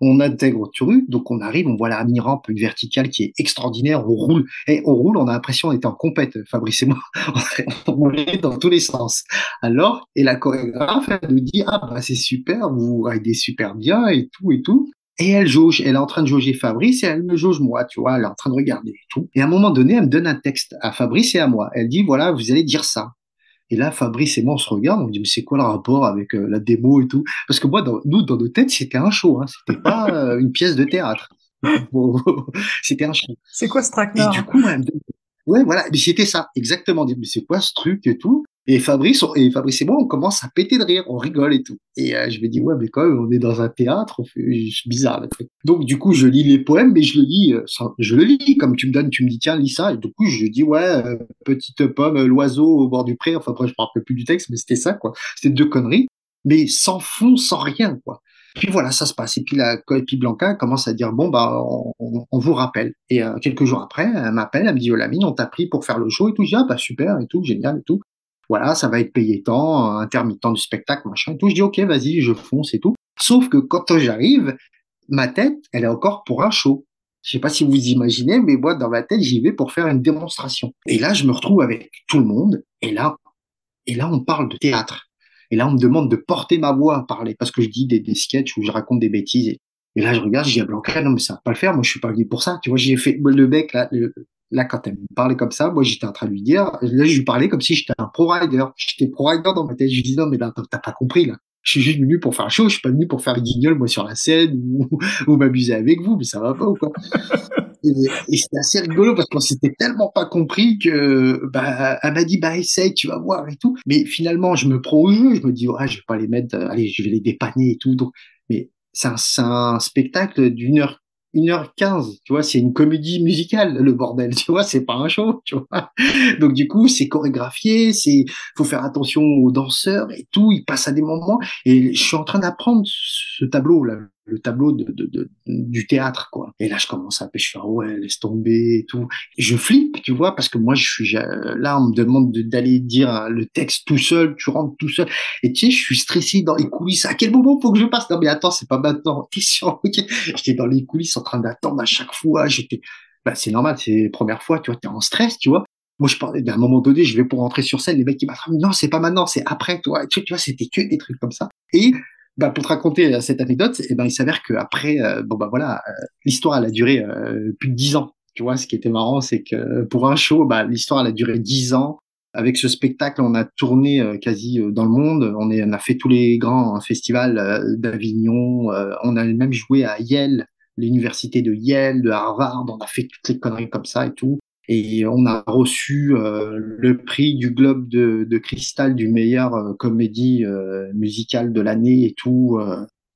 on intègre Turu, donc on arrive, on voit la mini-rampe, une verticale qui est extraordinaire, on roule, et on roule, on a l'impression d'être en compète, Fabrice et moi, on est dans tous les sens. Alors, et la chorégraphe, elle nous dit, ah bah c'est super, vous ridez super bien, et tout, et tout. Et elle jauge, elle est en train de jauger Fabrice et elle me jauge moi, tu vois, elle est en train de regarder et tout. Et à un moment donné, elle me donne un texte à Fabrice et à moi. Elle dit, voilà, vous allez dire ça. Et là, Fabrice et moi, on se regarde, on dit, mais c'est quoi le rapport avec euh, la démo et tout? Parce que moi, dans, nous, dans nos têtes, c'était un show, hein, c'était pas euh, une pièce de théâtre. c'était un show. C'est quoi ce Et du coup, ouais, voilà, mais c'était ça, exactement. Mais c'est quoi ce truc et tout? Et Fabrice, et Fabrice et moi, on commence à péter de rire, on rigole et tout. Et euh, je me dis, ouais, mais quand même, on est dans un théâtre, c'est bizarre. Donc, du coup, je lis les poèmes, mais je le lis, euh, je le lis, comme tu me donnes, tu me dis, tiens, lis ça. Et du coup, je dis, ouais, euh, petite pomme, l'oiseau au bord du pré. Enfin, après, je me rappelle plus du texte, mais c'était ça, quoi. C'était deux conneries, mais sans fond, sans rien, quoi. Puis voilà, ça se passe. Et puis la puis Blanca commence à dire bon bah on, vous rappelle. Et quelques jours après, elle m'appelle, elle me dit oh Lamine, on t'a pris pour faire le show et tout. Je dis ah bah super et tout, génial et tout voilà, ça va être payé tant, intermittent du spectacle, machin et tout. Je dis, ok, vas-y, je fonce et tout. Sauf que quand j'arrive, ma tête, elle est encore pour un show. Je sais pas si vous imaginez, mais moi, dans ma tête, j'y vais pour faire une démonstration. Et là, je me retrouve avec tout le monde. Et là, et là, on parle de théâtre. Et là, on me demande de porter ma voix à parler parce que je dis des, sketchs où je raconte des bêtises. Et, là, je regarde, je dis à Blanca, non, mais ça va pas le faire. Moi, je suis pas venu pour ça. Tu vois, j'ai fait le bec, là, là, quand elle me parlait comme ça, moi, j'étais en train de lui dire, là, je lui parlais comme si j'étais un pro-rider. J'étais pro-rider dans ma tête. Je lui dis, non, mais t'as pas compris, là. Je suis juste venu pour faire un show. Je suis pas venu pour faire guignol, moi, sur la scène ou, ou m'amuser avec vous, mais ça va pas ou quoi? Et, c'était assez rigolo parce qu'on s'était tellement pas compris que, bah, elle m'a dit, bah, essaye, tu vas voir et tout. Mais finalement, je me prends au jeu. Je me dis, ouais, je vais pas les mettre, allez, je vais les dépanner et tout. Mais c'est un, un spectacle d'une heure 1h15, tu vois, c'est une comédie musicale, le bordel, tu vois, c'est pas un show, tu vois. Donc du coup, c'est chorégraphié, c'est faut faire attention aux danseurs et tout, ils passent à des moments et je suis en train d'apprendre ce tableau là, le tableau de, de, du théâtre, quoi. Et là, je commence à pêcher, ouais, laisse tomber et tout. Je flippe, tu vois, parce que moi, je suis là, on me demande d'aller dire le texte tout seul, tu rentres tout seul. Et tu sais, je suis stressé dans les coulisses. À quel moment faut que je passe? Non, mais attends, c'est pas maintenant. T'es sûr? Ok. J'étais dans les coulisses en train d'attendre à chaque fois. J'étais, bah, c'est normal, c'est la première fois, tu vois, t'es en stress, tu vois. Moi, je parlais d'un moment donné, je vais pour rentrer sur scène, les mecs qui m'attrapent, non, c'est pas maintenant, c'est après, toi. Tu, tu vois, c'était que des trucs comme ça. Et bah, pour te raconter euh, cette anecdote, eh ben, il s'avère qu'après, euh, bon bah voilà, euh, l'histoire a duré plus de dix ans. Tu vois, ce qui était marrant, c'est que pour un show, bah, l'histoire a duré dix ans. Avec ce spectacle, on a tourné quasi dans le monde. On, est, on a fait tous les grands festivals d'Avignon. on a même joué à Yale, l'université de Yale, de Harvard. On a fait toutes les conneries comme ça et tout et on a reçu euh, le prix du Globe de, de Cristal du meilleur euh, comédie euh, musicale de l'année et tout.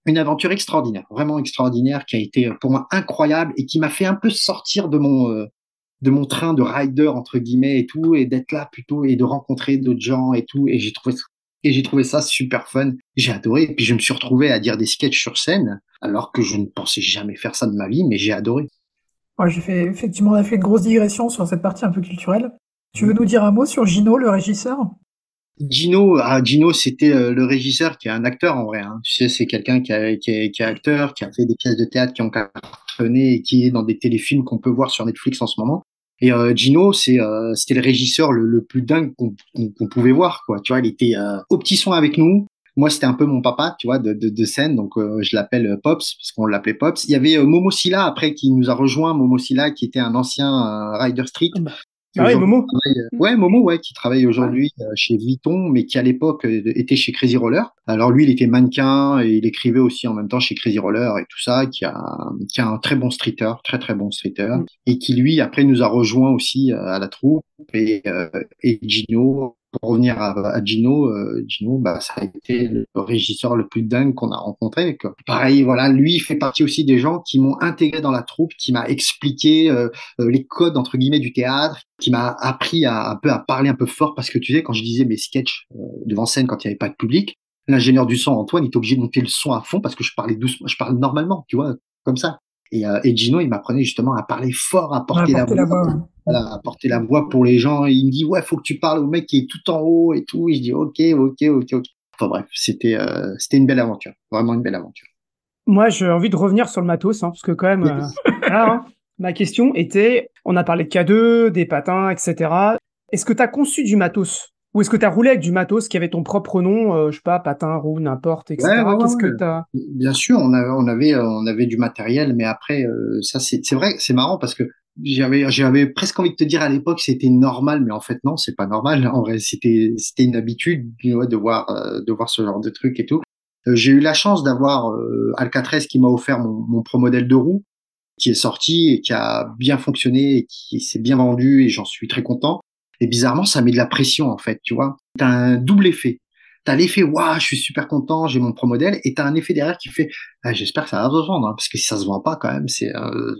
une aventure extraordinaire, vraiment extraordinaire, qui a été pour moi incroyable et qui m'a fait un peu sortir de mon de mon train de rider entre guillemets et tout, et d'être là plutôt et de rencontrer d'autres gens et tout. Et j'ai trouvé et j'ai trouvé ça super fun. J'ai adoré. Et puis je me suis retrouvé à dire des sketchs sur scène, alors que je ne pensais jamais faire ça de ma vie, mais j'ai adoré j'ai fait, effectivement, on a fait une grosse digression sur cette partie un peu culturelle. Tu veux nous dire un mot sur Gino, le régisseur? Gino, ah, Gino, c'était euh, le régisseur qui est un acteur en vrai. Hein. Tu sais, c'est quelqu'un qui, qui, est, qui est acteur, qui a fait des pièces de théâtre qui ont cartonné et qui est dans des téléfilms qu'on peut voir sur Netflix en ce moment. Et euh, Gino, c'est euh, c'était le régisseur le, le plus dingue qu'on pouvait voir. Quoi. Tu vois, il était au petit son avec nous moi c'était un peu mon papa tu vois de, de, de scène donc euh, je l'appelle euh, Pops parce qu'on l'appelait Pops. Il y avait euh, Momo Silla après qui nous a rejoint Momo Silla qui était un ancien Rider Street. Ah, bah. ah ouais Momo. ouais Momo ouais qui travaille aujourd'hui chez Vuitton mais qui à l'époque était chez Crazy Roller. Alors lui il était mannequin et il écrivait aussi en même temps chez Crazy Roller et tout ça qui a qui a un très bon streeter très très bon streeter mm. et qui lui après nous a rejoint aussi à la troupe et, et Gino pour revenir à, Gino, euh, Gino, bah, ça a été le régisseur le plus dingue qu'on a rencontré. Pareil, voilà, lui fait partie aussi des gens qui m'ont intégré dans la troupe, qui m'a expliqué euh, euh, les codes entre guillemets du théâtre, qui m'a appris à un peu à parler un peu fort parce que tu sais, quand je disais mes sketchs devant scène quand il n'y avait pas de public, l'ingénieur du son Antoine, il était obligé de monter le son à fond parce que je parlais doucement, je parle normalement, tu vois, comme ça. Et, et Gino, il m'apprenait justement à parler fort, à porter, la, voix voilà, apporter la voix pour les gens. Et il me dit, ouais, faut que tu parles au mec qui est tout en haut et tout. Et je dis, ok, ok, ok, ok. Enfin bref, c'était euh, c'était une belle aventure, vraiment une belle aventure. Moi, j'ai envie de revenir sur le matos, hein, parce que quand même, euh, hein, ma question était, on a parlé de K2, des patins, etc. Est-ce que tu as conçu du matos? Ou est-ce que tu as roulé avec du matos qui avait ton propre nom, euh, je sais pas, patin, roue, n'importe, etc. Qu'est-ce que t'as? Bien sûr, on avait, on avait, on avait du matériel, mais après, ça c'est, c'est vrai, c'est marrant parce que j'avais j'avais presque envie de te dire à l'époque c'était normal mais en fait non c'est pas normal. En vrai c'était c'était une habitude de voir euh, de voir ce genre de truc et tout. Euh, j'ai eu la chance d'avoir euh, Alcatrez qui m'a offert mon, mon pro modèle de roue qui est sorti et qui a bien fonctionné et qui s'est bien vendu et j'en suis très content. Et bizarrement ça met de la pression en fait tu vois. T'as un double effet T'as l'effet, waouh, je suis super content, j'ai mon pro modèle, et t'as un effet derrière qui fait, ah, j'espère que ça va se vendre, hein, parce que si ça se vend pas quand même, c'est, euh,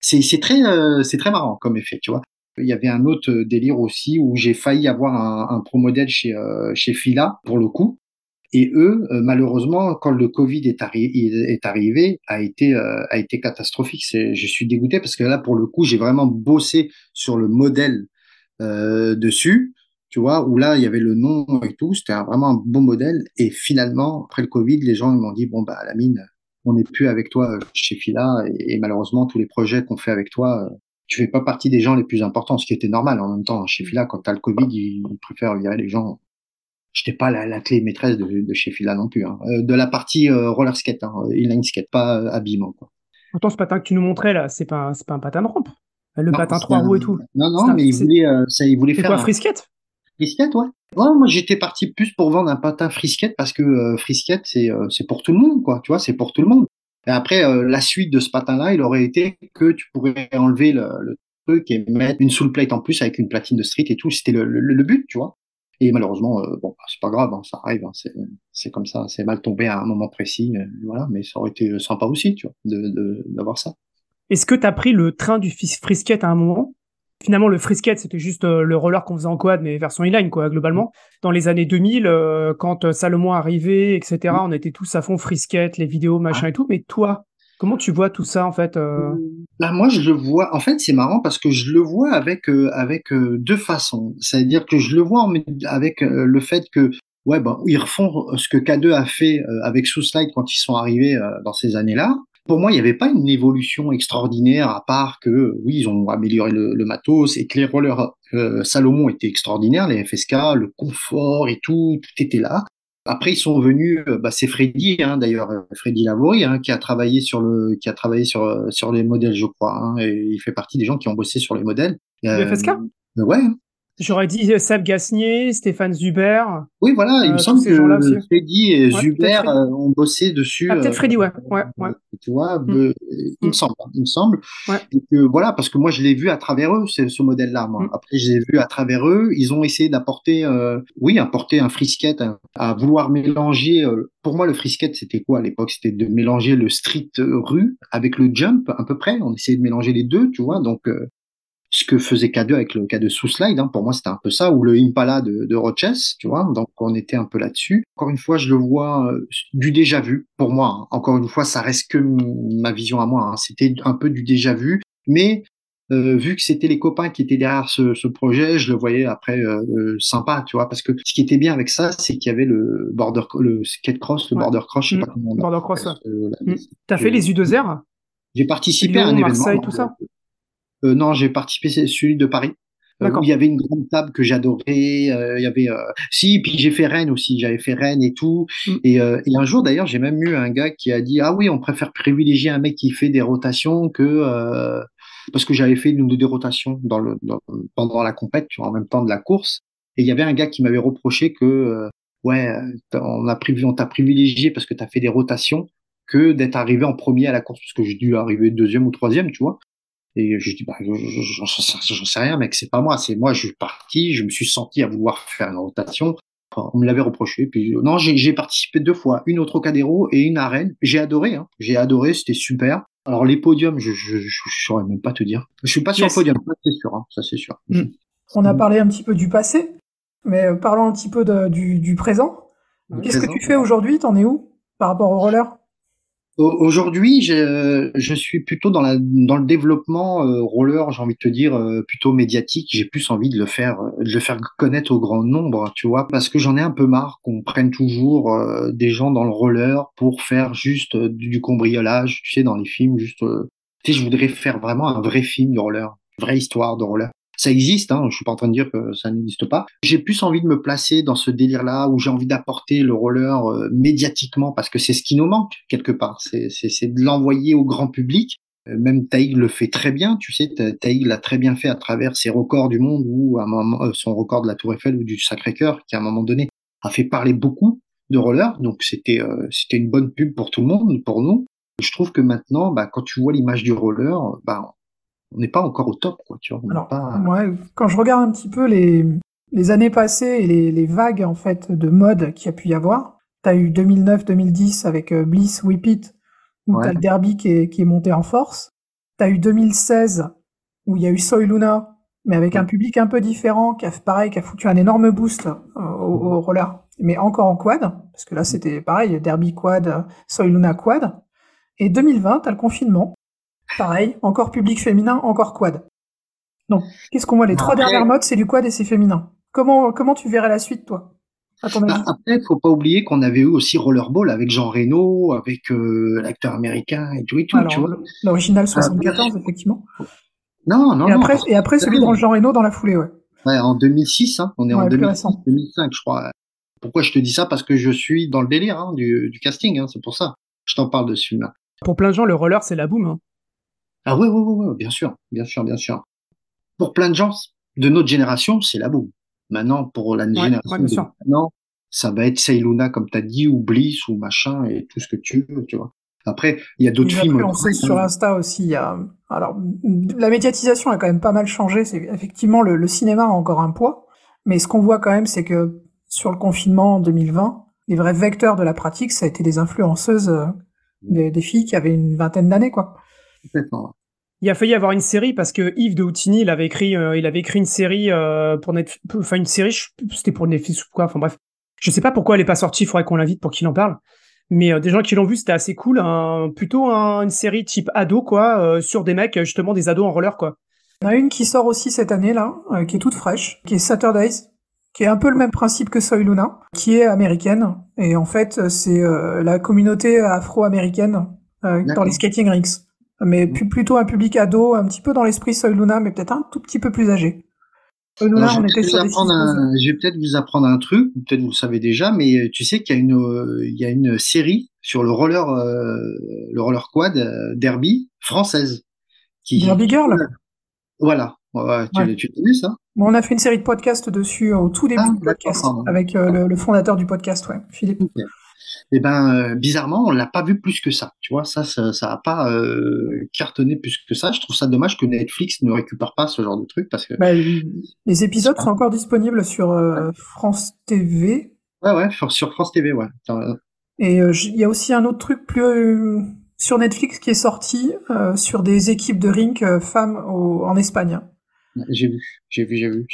c'est, c'est très, euh, c'est très marrant comme effet, tu vois. Il y avait un autre délire aussi où j'ai failli avoir un, un pro modèle chez euh, chez Fila pour le coup, et eux, malheureusement, quand le Covid est, est arrivé, a été a été catastrophique. Je suis dégoûté parce que là, pour le coup, j'ai vraiment bossé sur le modèle dessus tu vois, où là, il y avait le nom et tout, c'était vraiment un bon modèle. Et finalement, après le Covid, les gens m'ont dit, bon, bah, la mine, on n'est plus avec toi chez Fila, et, malheureusement, tous les projets qu'on fait avec toi, tu fais pas partie des gens les plus importants, ce qui était normal en même temps. Chez Fila, quand tu as le Covid, ils, préfèrent virer les gens. Je pas la, la, clé maîtresse de, chez Fila non plus. Hein. Euh, de la partie euh, roller skate, hein, inline skate, pas euh, habillement. Quoi. Pourtant, ce patin que tu nous montrais là, c'est pas, pas un patin de rampe. Le patin trois roues et tout. Non, non, mais il voulait, ça, il voulait faire. quoi, un... frisquette Frisquette, ouais. moi, j'étais parti plus pour vendre un patin frisquette parce que euh, frisquette, c'est euh, c'est pour tout le monde, quoi. Tu vois, c'est pour tout le monde. Et après, euh, la suite de ce patin-là, il aurait été que tu pourrais enlever le, truc et mettre une soul plate en plus avec une platine de street et tout. C'était le, le, but, tu vois. Et malheureusement, bon, bah, c'est pas grave, hein, ça arrive. Hein, c'est comme ça. C'est mal tombé à un moment précis, voilà. Mais ça aurait été sympa aussi, tu vois, de d'avoir ça. Est-ce que tu as pris le train du frisquette à un moment? Finalement le frisket c'était juste euh, le roller qu'on faisait en quad mais version inline quoi globalement. Dans les années 2000 euh, quand euh, Salomon arrivait etc on était tous à fond frisket les vidéos machin et tout. Mais toi comment tu vois tout ça en fait Là, moi je le vois en fait c'est marrant parce que je le vois avec avec deux façons. C'est à dire que je le vois avec le fait que ouais ben ils refont ce que K2 a fait avec Sous Slide quand ils sont arrivés dans ces années là pour moi, il n'y avait pas une évolution extraordinaire à part que, oui, ils ont amélioré le, matos et que les rollers euh, Salomon étaient extraordinaires, les FSK, le confort et tout, tout était là. Après, ils sont venus, euh, bah, c'est Freddy, hein, d'ailleurs, Freddy Lavori, hein, qui a travaillé sur le, qui a travaillé sur sur les modèles, je crois, hein, et il fait partie des gens qui ont bossé sur les modèles. Le FSK. Euh, ouais, J'aurais dit euh, Seb Gasnier, Stéphane Zuber. Oui, voilà, il me euh, semble que Freddy et Zuber euh, ont bossé dessus. Ah, peut-être Freddy, ouais. ouais, ouais. Tu vois, mm. il me semble, il me semble. Ouais. Et que, voilà, parce que moi, je l'ai vu à travers eux, ce, modèle-là. Mm. Après, je l'ai vu à travers eux. Ils ont essayé d'apporter, euh, oui, apporter un frisket, à, vouloir mélanger. pour moi, le frisket, c'était quoi à l'époque? C'était de mélanger le street rue avec le jump, à peu près. On essayait de mélanger les deux, tu vois. Donc, ce que faisait K2 avec le K2 sous slide. Hein. Pour moi, c'était un peu ça, ou le Impala de, de Roches, tu vois. Donc, on était un peu là-dessus. Encore une fois, je le vois euh, du déjà vu. Pour moi, hein. encore une fois, ça reste que ma vision à moi. Hein. C'était un peu du déjà vu, mais euh, vu que c'était les copains qui étaient derrière ce, ce projet, je le voyais après euh, sympa, tu vois, parce que ce qui était bien avec ça, c'est qu'il y avait le border, le skate cross, le border cross, je sais mmh. pas comment on Border cross. Mmh. T'as fait les U2R J'ai participé à un événement. Marseille, tout ça? Euh, non, j'ai participé à celui de Paris. Euh, où il y avait une grande table que j'adorais. Euh, il y avait, si, puis j'ai fait Rennes aussi. J'avais fait Rennes et tout. Mm. Et, et, un jour d'ailleurs, j'ai même eu un gars qui a dit ah oui, on préfère privilégier un mec qui fait des rotations que parce que j'avais fait une ou deux rotations dans le pendant la compète, tu vois, en même temps de la course. Et il y avait un gars qui m'avait reproché que ouais, on a on t'a privilégié parce que tu as fait des rotations que d'être arrivé en premier à la course parce que j'ai dû arriver deuxième ou troisième, tu vois. Et je dis, bah, j'en sais rien, mec, c'est pas moi, c'est moi, je suis parti, je me suis senti à vouloir faire une rotation. on me l'avait reproché. Puis non, j'ai participé deux fois, une au Trocadéro et une à Rennes. J'ai adoré, hein. j'ai adoré, c'était super. Alors les podiums, je, je, je, saurais même pas te dire. Je suis pas sur le podium, ça c'est sûr, hein, ça c'est sûr. Mm. On a parlé un petit peu du passé, mais euh, parlons un petit peu de, du, du, présent. Qu'est-ce que tu fais aujourd'hui? T'en es où par rapport au roller? Aujourd'hui, je, je, suis plutôt dans, la, dans le développement euh, roller, j'ai envie de te dire, euh, plutôt médiatique. J'ai plus envie de le faire, de le faire connaître au grand nombre, tu vois, parce que j'en ai un peu marre qu'on prenne toujours euh, des gens dans le roller pour faire juste du, cambriolage, tu sais, dans les films, juste. tu sais, je voudrais faire vraiment un vrai film de roller, vraie histoire de roller ça existe, hein, je suis pas en train de dire que ça n'existe pas. J'ai plus envie de me placer dans ce délire-là où j'ai envie d'apporter le roller euh, médiatiquement parce que c'est ce qui nous manque quelque part. C'est, de l'envoyer au grand public. Euh, même Taïg le fait très bien, tu sais, Taïg l'a très bien fait à travers ses records du monde ou à un moment, euh, son record de la Tour Eiffel ou du Sacré-Cœur qui à un moment donné a fait parler beaucoup de roller. Donc c'était c'était une bonne pub pour tout le monde, pour nous. Je trouve que maintenant, bah, quand tu vois l'image du roller, bah, on n'est pas encore au top, quoi. Tu vois, Alors, quand je regarde un petit peu les, les années passées et les, les, vagues en fait de mode qu'il y a pu y avoir, tu as eu 2009-2010 avec euh, Bliss Whip It, où tu as le derby qui est, qui est monté en force. Tu as eu 2016 où il y a eu Soy Luna, mais avec un public un peu différent, qui a pareil, qui a foutu un énorme boost euh, au, roller, mais encore en quad, parce que là c'était pareil, derby quad, Soy Luna quad. Et 2020, tu as le confinement, Pareil, encore public féminin, encore quad. Donc, qu'est-ce qu'on voit? Les trois dernières modes, c'est du quad et c'est féminin. Comment, comment tu verrais la suite, toi à ton bah, Après, faut pas oublier qu'on avait eu aussi Rollerball avec Jean Reno, avec euh, l'acteur américain et tout et tout. L'original 74, effectivement. Non, non, et après, Et après, celui dans Jean Reno dans la foulée, ouais. Ouais, en 2006, hein. on est en 2006, 2005, je crois. Pourquoi je te dis ça? Parce que je suis dans le délire hein, du, du, casting, hein, c'est pour ça. Je t'en parle de ce film-là. Pour plein de gens, le roller, c'est la boum. Ah oui, oui, oui, bien sûr, bien sûr, bien sûr. Pour plein de gens de notre génération, c'est la boum. Maintenant, pour la génération de maintenant, ça va être Sailuna, comme tu as dit, ou Bliss, ou machin, et tout ce que tu veux, tu vois. Après, il y a d'autres films. On sait sur Insta aussi, il y a, alors, la médiatisation a quand même pas mal changé. C'est effectivement le, le, cinéma a encore un poids, mais ce qu'on voit quand même, c'est que sur le confinement en 2020, les vrais vecteurs de la pratique, ça a été des influenceuses, euh, des, des filles qui avaient une vingtaine d'années, quoi. Complètement. Il a failli y avoir une série parce que Yves de Houtini, il avait écrit, il avait écrit une série pour Netflix, enfin une série, c'était pour Netflix ou quoi, enfin bref. Je sais pas pourquoi elle est pas sortie, il faudrait qu'on l'invite pour qu'il en parle. Mais des gens qui l'ont vu, c'était assez cool, plutôt une série type ado quoi, sur des mecs justement des ados en roller quoi. Il y en a une qui sort aussi cette année là, qui est toute fraîche, qui est Saturdays, qui est un peu le même principe que Soy Luna, qui est américaine. Et en fait, c'est euh, la communauté afro-américaine euh, dans les skating rinks. Mais plutôt un public ado, un petit peu dans l'esprit Soy Luna, mais peut-être un tout petit peu plus âgé. Luna, on était sur Je vais peut-être vous apprendre un truc, peut-être vous le savez déjà, mais euh, tu sais qu'il y a une, il y a une série sur le roller, le roller quad derby française. Qui, derby Girl? Voilà. Ouais, tu, vu ça? On a fait une série de podcasts dessus au tout début ah, du podcast avec euh, le, fondateur du podcast, ouais, Philippe. Eh ben, euh, bizarrement, on l'a pas vu plus que ça. Tu vois, ça, ça, ça a pas euh, cartonné plus que ça. Je trouve ça dommage que Netflix ne récupère pas ce genre de truc parce que bah, les épisodes sont encore disponibles sur France TV. Ouais, ouais, sur France TV, ouais. Et il y a aussi un autre truc plus sur Netflix qui est sorti sur des équipes de rink femmes en Espagne. J'ai vu, j'ai vu, j'ai vu.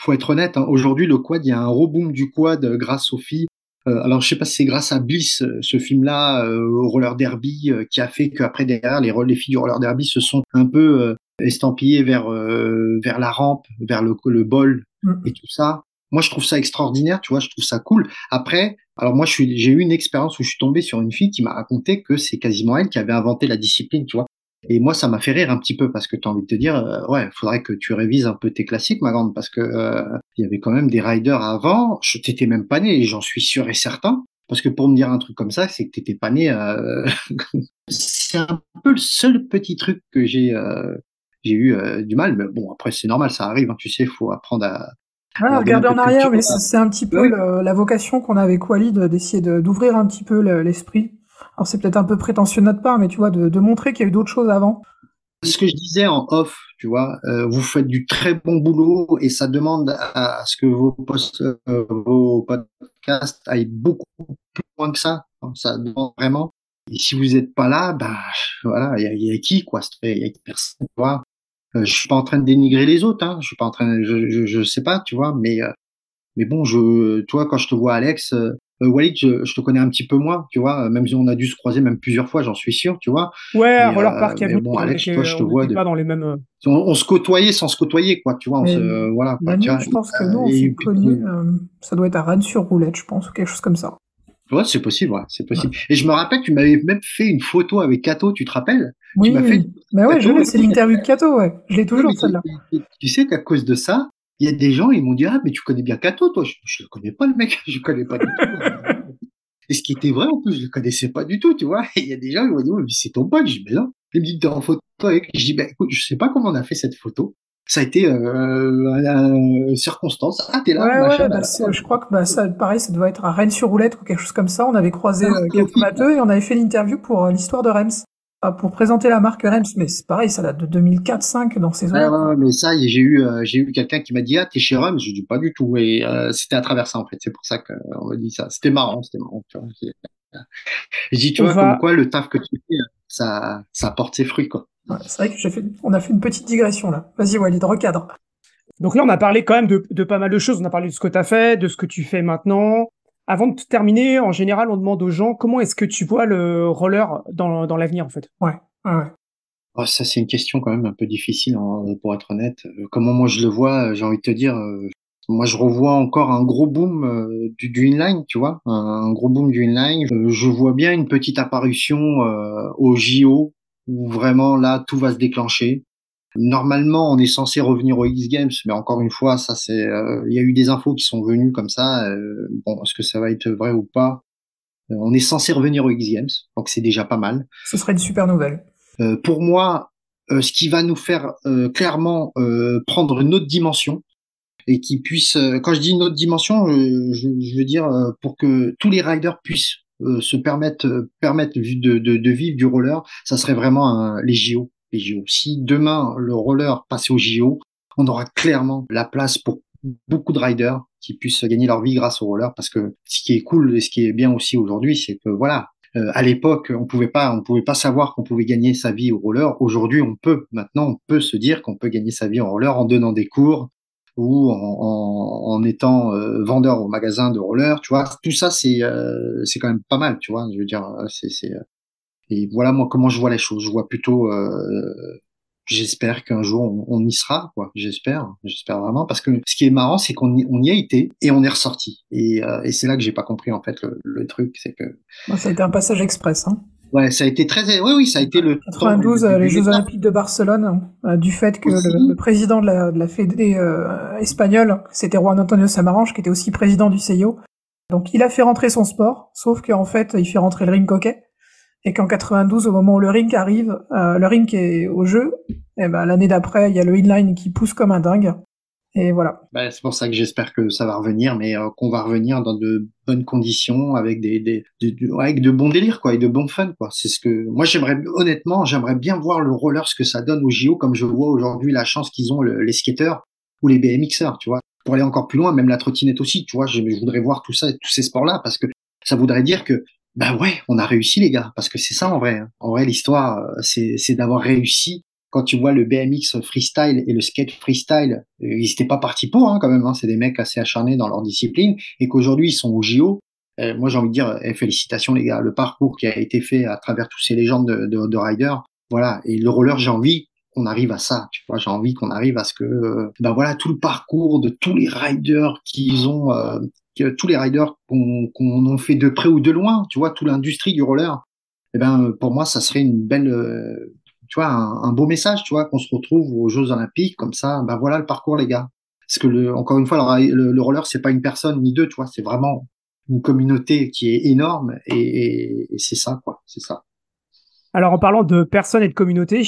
Faut être honnête, hein, aujourd'hui le quad, il y a un reboom du quad euh, grâce aux filles. Euh, alors je sais pas si c'est grâce à Bliss, euh, ce film-là, au roller derby, qui a fait qu'après derrière les, les filles du roller derby se sont un peu estampillées vers vers la rampe, vers le, le bol mm. et tout ça. Moi je trouve ça extraordinaire, tu vois, je trouve ça cool. Après, alors moi je suis, j'ai eu une expérience où je suis tombé sur une fille qui m'a raconté que c'est quasiment elle qui avait inventé la discipline, tu vois. Et moi, ça m'a fait rire un petit peu parce que tu as envie de te dire, euh, ouais, faudrait que tu révises un peu tes classiques, ma grande, parce que euh, il y avait quand même des riders avant. Je t'étais même pas né, j'en suis sûr et certain. Parce que pour me dire un truc comme ça, c'est que t'étais pas né. Euh... c'est un peu le seul petit truc que j'ai euh, j'ai eu du mal. Mais bon, après c'est normal, ça arrive. Hein, tu sais, faut apprendre à. Ah, regarder en arrière, mais c'est un petit peu la vocation qu'on a avec Walid d'essayer d'ouvrir un petit peu l'esprit alors c'est peut-être un peu prétentieux de notre part, mais tu vois, de, montrer qu'il y a eu d'autres choses avant. Ce que je disais en off, tu vois, euh, vous faites du très bon boulot et ça demande à, ce que euh, vos podcasts aillent beaucoup plus loin que ça. Ça demande vraiment. Et si vous n'êtes pas là, bah voilà, il y a, qui quoi? Il y a personne. Tu vois euh, je suis pas en train de dénigrer les autres. Hein. Je suis pas en train, je, sais pas, tu vois, mais mais bon, je, toi, quand je te vois, Alex, euh, Walid, je, te connais un petit peu moins, tu vois, même si on a dû se croiser même plusieurs fois, j'en suis sûr, tu vois. Ouais, mais, Roller Park, euh, bon, Alex, toi, je te vois. Pas dans les mêmes... Euh, on, se côtoyait sans se côtoyer, quoi, tu vois. On se, voilà, je pense que nous, on s'est connus, ça doit être à Rennes-sur-Roulette, je pense, ou quelque chose comme ça. Ouais, c'est possible, ouais, c'est possible. Et je me rappelle, tu m'avais même fait une photo avec Kato, tu te rappelles? Oui, tu fait bah ouais, c'est l'interview de Kato, ouais. Je l'ai toujours, celle-là. Tu sais qu'à cause de ça, il y a des gens, ils m'ont dit, ah, mais tu connais bien Kato, toi. Je ne connais pas, le mec. Je connais pas du tout. Et ce qui était vrai, en plus, je le connaissais pas du tout, tu vois. Et il y a des gens, ils m'ont dit, mais c'est ton pote. Je dis, mais non. Il me dit, t'es en photo avec. Je dis, ben, écoute, je sais pas comment on a fait cette photo. Ça a été euh, circonstance. Ah, t'es là, ouais, machin, ouais, bah, Je crois que bah, ça, pareil, ça doit être à Rennes-sur-Roulette ou quelque chose comme ça. On avait croisé ah, euh, et on avait fait l'interview pour euh, l'histoire de Reims pour présenter la marque Rems, mais c'est pareil, ça date de 2004-5 dans ces ouais, ouais, mais ça, j'ai eu, euh, j'ai eu quelqu'un qui m'a dit, ah, t'es chez Rems, je dis pas du tout, et euh, c'était à travers ça, en fait, c'est pour ça qu'on m'a dit ça. C'était marrant, c'était marrant, tu vois. Je dis, tu vois, comme quoi, le taf que tu fais, ça, ça porte ses fruits, quoi. c'est vrai que j'ai fait, on a fait une petite digression, là. Vas-y, Walid, recadre. Donc là, on a parlé quand même de, de pas mal de choses. On a parlé de ce que tu as fait, de ce que tu fais maintenant, avant de terminer, en général, on demande aux gens comment est-ce que tu vois le roller dans, dans l'avenir, en fait? Ouais, ouais. Oh, ça, c'est une question quand même un peu difficile, hein, pour être honnête. Euh, comment moi je le vois, j'ai envie de te dire, euh, moi je revois encore un gros boom euh, du, du, inline, tu vois, un, gros boom du inline. je vois bien une petite apparition au JO où vraiment là tout va se déclencher. Normalement, on est censé revenir aux X Games, mais encore une fois, ça c'est, euh, il y a eu des infos qui sont venues comme ça. Euh, bon, est-ce que ça va être vrai ou pas? Euh, On est censé revenir aux X Games, donc c'est déjà pas mal. Ce serait une super nouvelle. pour moi, ce qui va nous faire clairement prendre une autre dimension et qui puisse, quand je dis une autre dimension, je, veux dire pour que tous les riders puissent se permettre permettre de, de, de, vivre du roller, ça serait vraiment un, les JO JO. Si demain le roller passait au JO, on aura clairement la place pour beaucoup de riders qui puissent gagner leur vie grâce au roller parce que ce qui est cool et ce qui est bien aussi aujourd'hui, c'est que voilà, Euh, à l'époque, on pouvait pas, on pouvait pas savoir qu'on pouvait gagner sa vie au roller. Aujourd'hui, on peut. Maintenant, on peut se dire qu'on peut gagner sa vie au roller en donnant des cours ou en, en, étant euh, vendeur au magasin de roller. Tu vois, tout ça, c'est euh, c'est quand même pas mal. Tu vois, je veux dire, c'est et voilà moi comment je vois les choses. Je vois plutôt j'espère qu'un jour on, y sera, quoi. J'espère, j'espère vraiment, parce que ce qui est marrant, c'est qu'on y, on y a été et on est ressorti. Et, euh, et c'est là que j'ai pas compris en fait le, truc, c'est que. ça a été un passage express, hein. Ouais, ça a été très, oui, oui, ça a été le. 92, euh, les Jeux Olympiques de Barcelone, euh, du fait que le, président de la, de la Fédé espagnole, c'était Juan Antonio Samaranch, qui était aussi président du CIO. Donc, il a fait rentrer son sport, sauf qu'en fait, il fait rentrer le ring hockey et qu'en 92, au moment où le ring arrive, euh, le ring est au jeu, et ben l'année d'après, il y a le inline qui pousse comme un dingue. Et voilà. Bah, c'est pour ça que j'espère que ça va revenir, mais euh, qu'on va revenir dans de bonnes conditions, avec des, des, avec de bons délires, quoi, et de bons fun, quoi. C'est ce que moi j'aimerais honnêtement, j'aimerais bien voir le roller ce que ça donne au JO, comme je vois aujourd'hui la chance qu'ils ont les skateurs ou les BMXers, tu vois. Pour aller encore plus loin, même la trottinette aussi, tu vois. Je, je voudrais voir tout ça, tous ces sports-là, parce que ça voudrait dire que ben ouais, on a réussi les gars, parce que c'est ça en vrai. Hein. En vrai, l'histoire, euh, c'est, d'avoir réussi. Quand tu vois le BMX freestyle et le skate freestyle, euh, ils n'étaient pas partis pour hein, quand même. Hein. C'est des mecs assez acharnés dans leur discipline et qu'aujourd'hui ils sont au JO. Euh, moi, j'ai envie de dire eh, félicitations les gars. Le parcours qui a été fait à travers tous ces légendes de, de, de riders, voilà. Et le roller, j'ai envie qu'on arrive à ça. Tu vois, j'ai envie qu'on arrive à ce que, ben voilà, tout le parcours de tous les riders qu'ils ont, tous les riders qu'on qu fait de près ou de loin, tu vois, toute l'industrie du roller, eh ben, pour moi, ça serait une belle, euh, tu vois, un, beau message, tu vois, qu'on se retrouve aux Jeux Olympiques, comme ça, ben voilà le parcours, les gars. Parce que, le, encore une fois, le, le, roller, c'est pas une personne ni deux, tu vois, c'est vraiment une communauté qui est énorme et, et, c'est ça, quoi, c'est ça. Alors, en parlant de personnes et de communauté,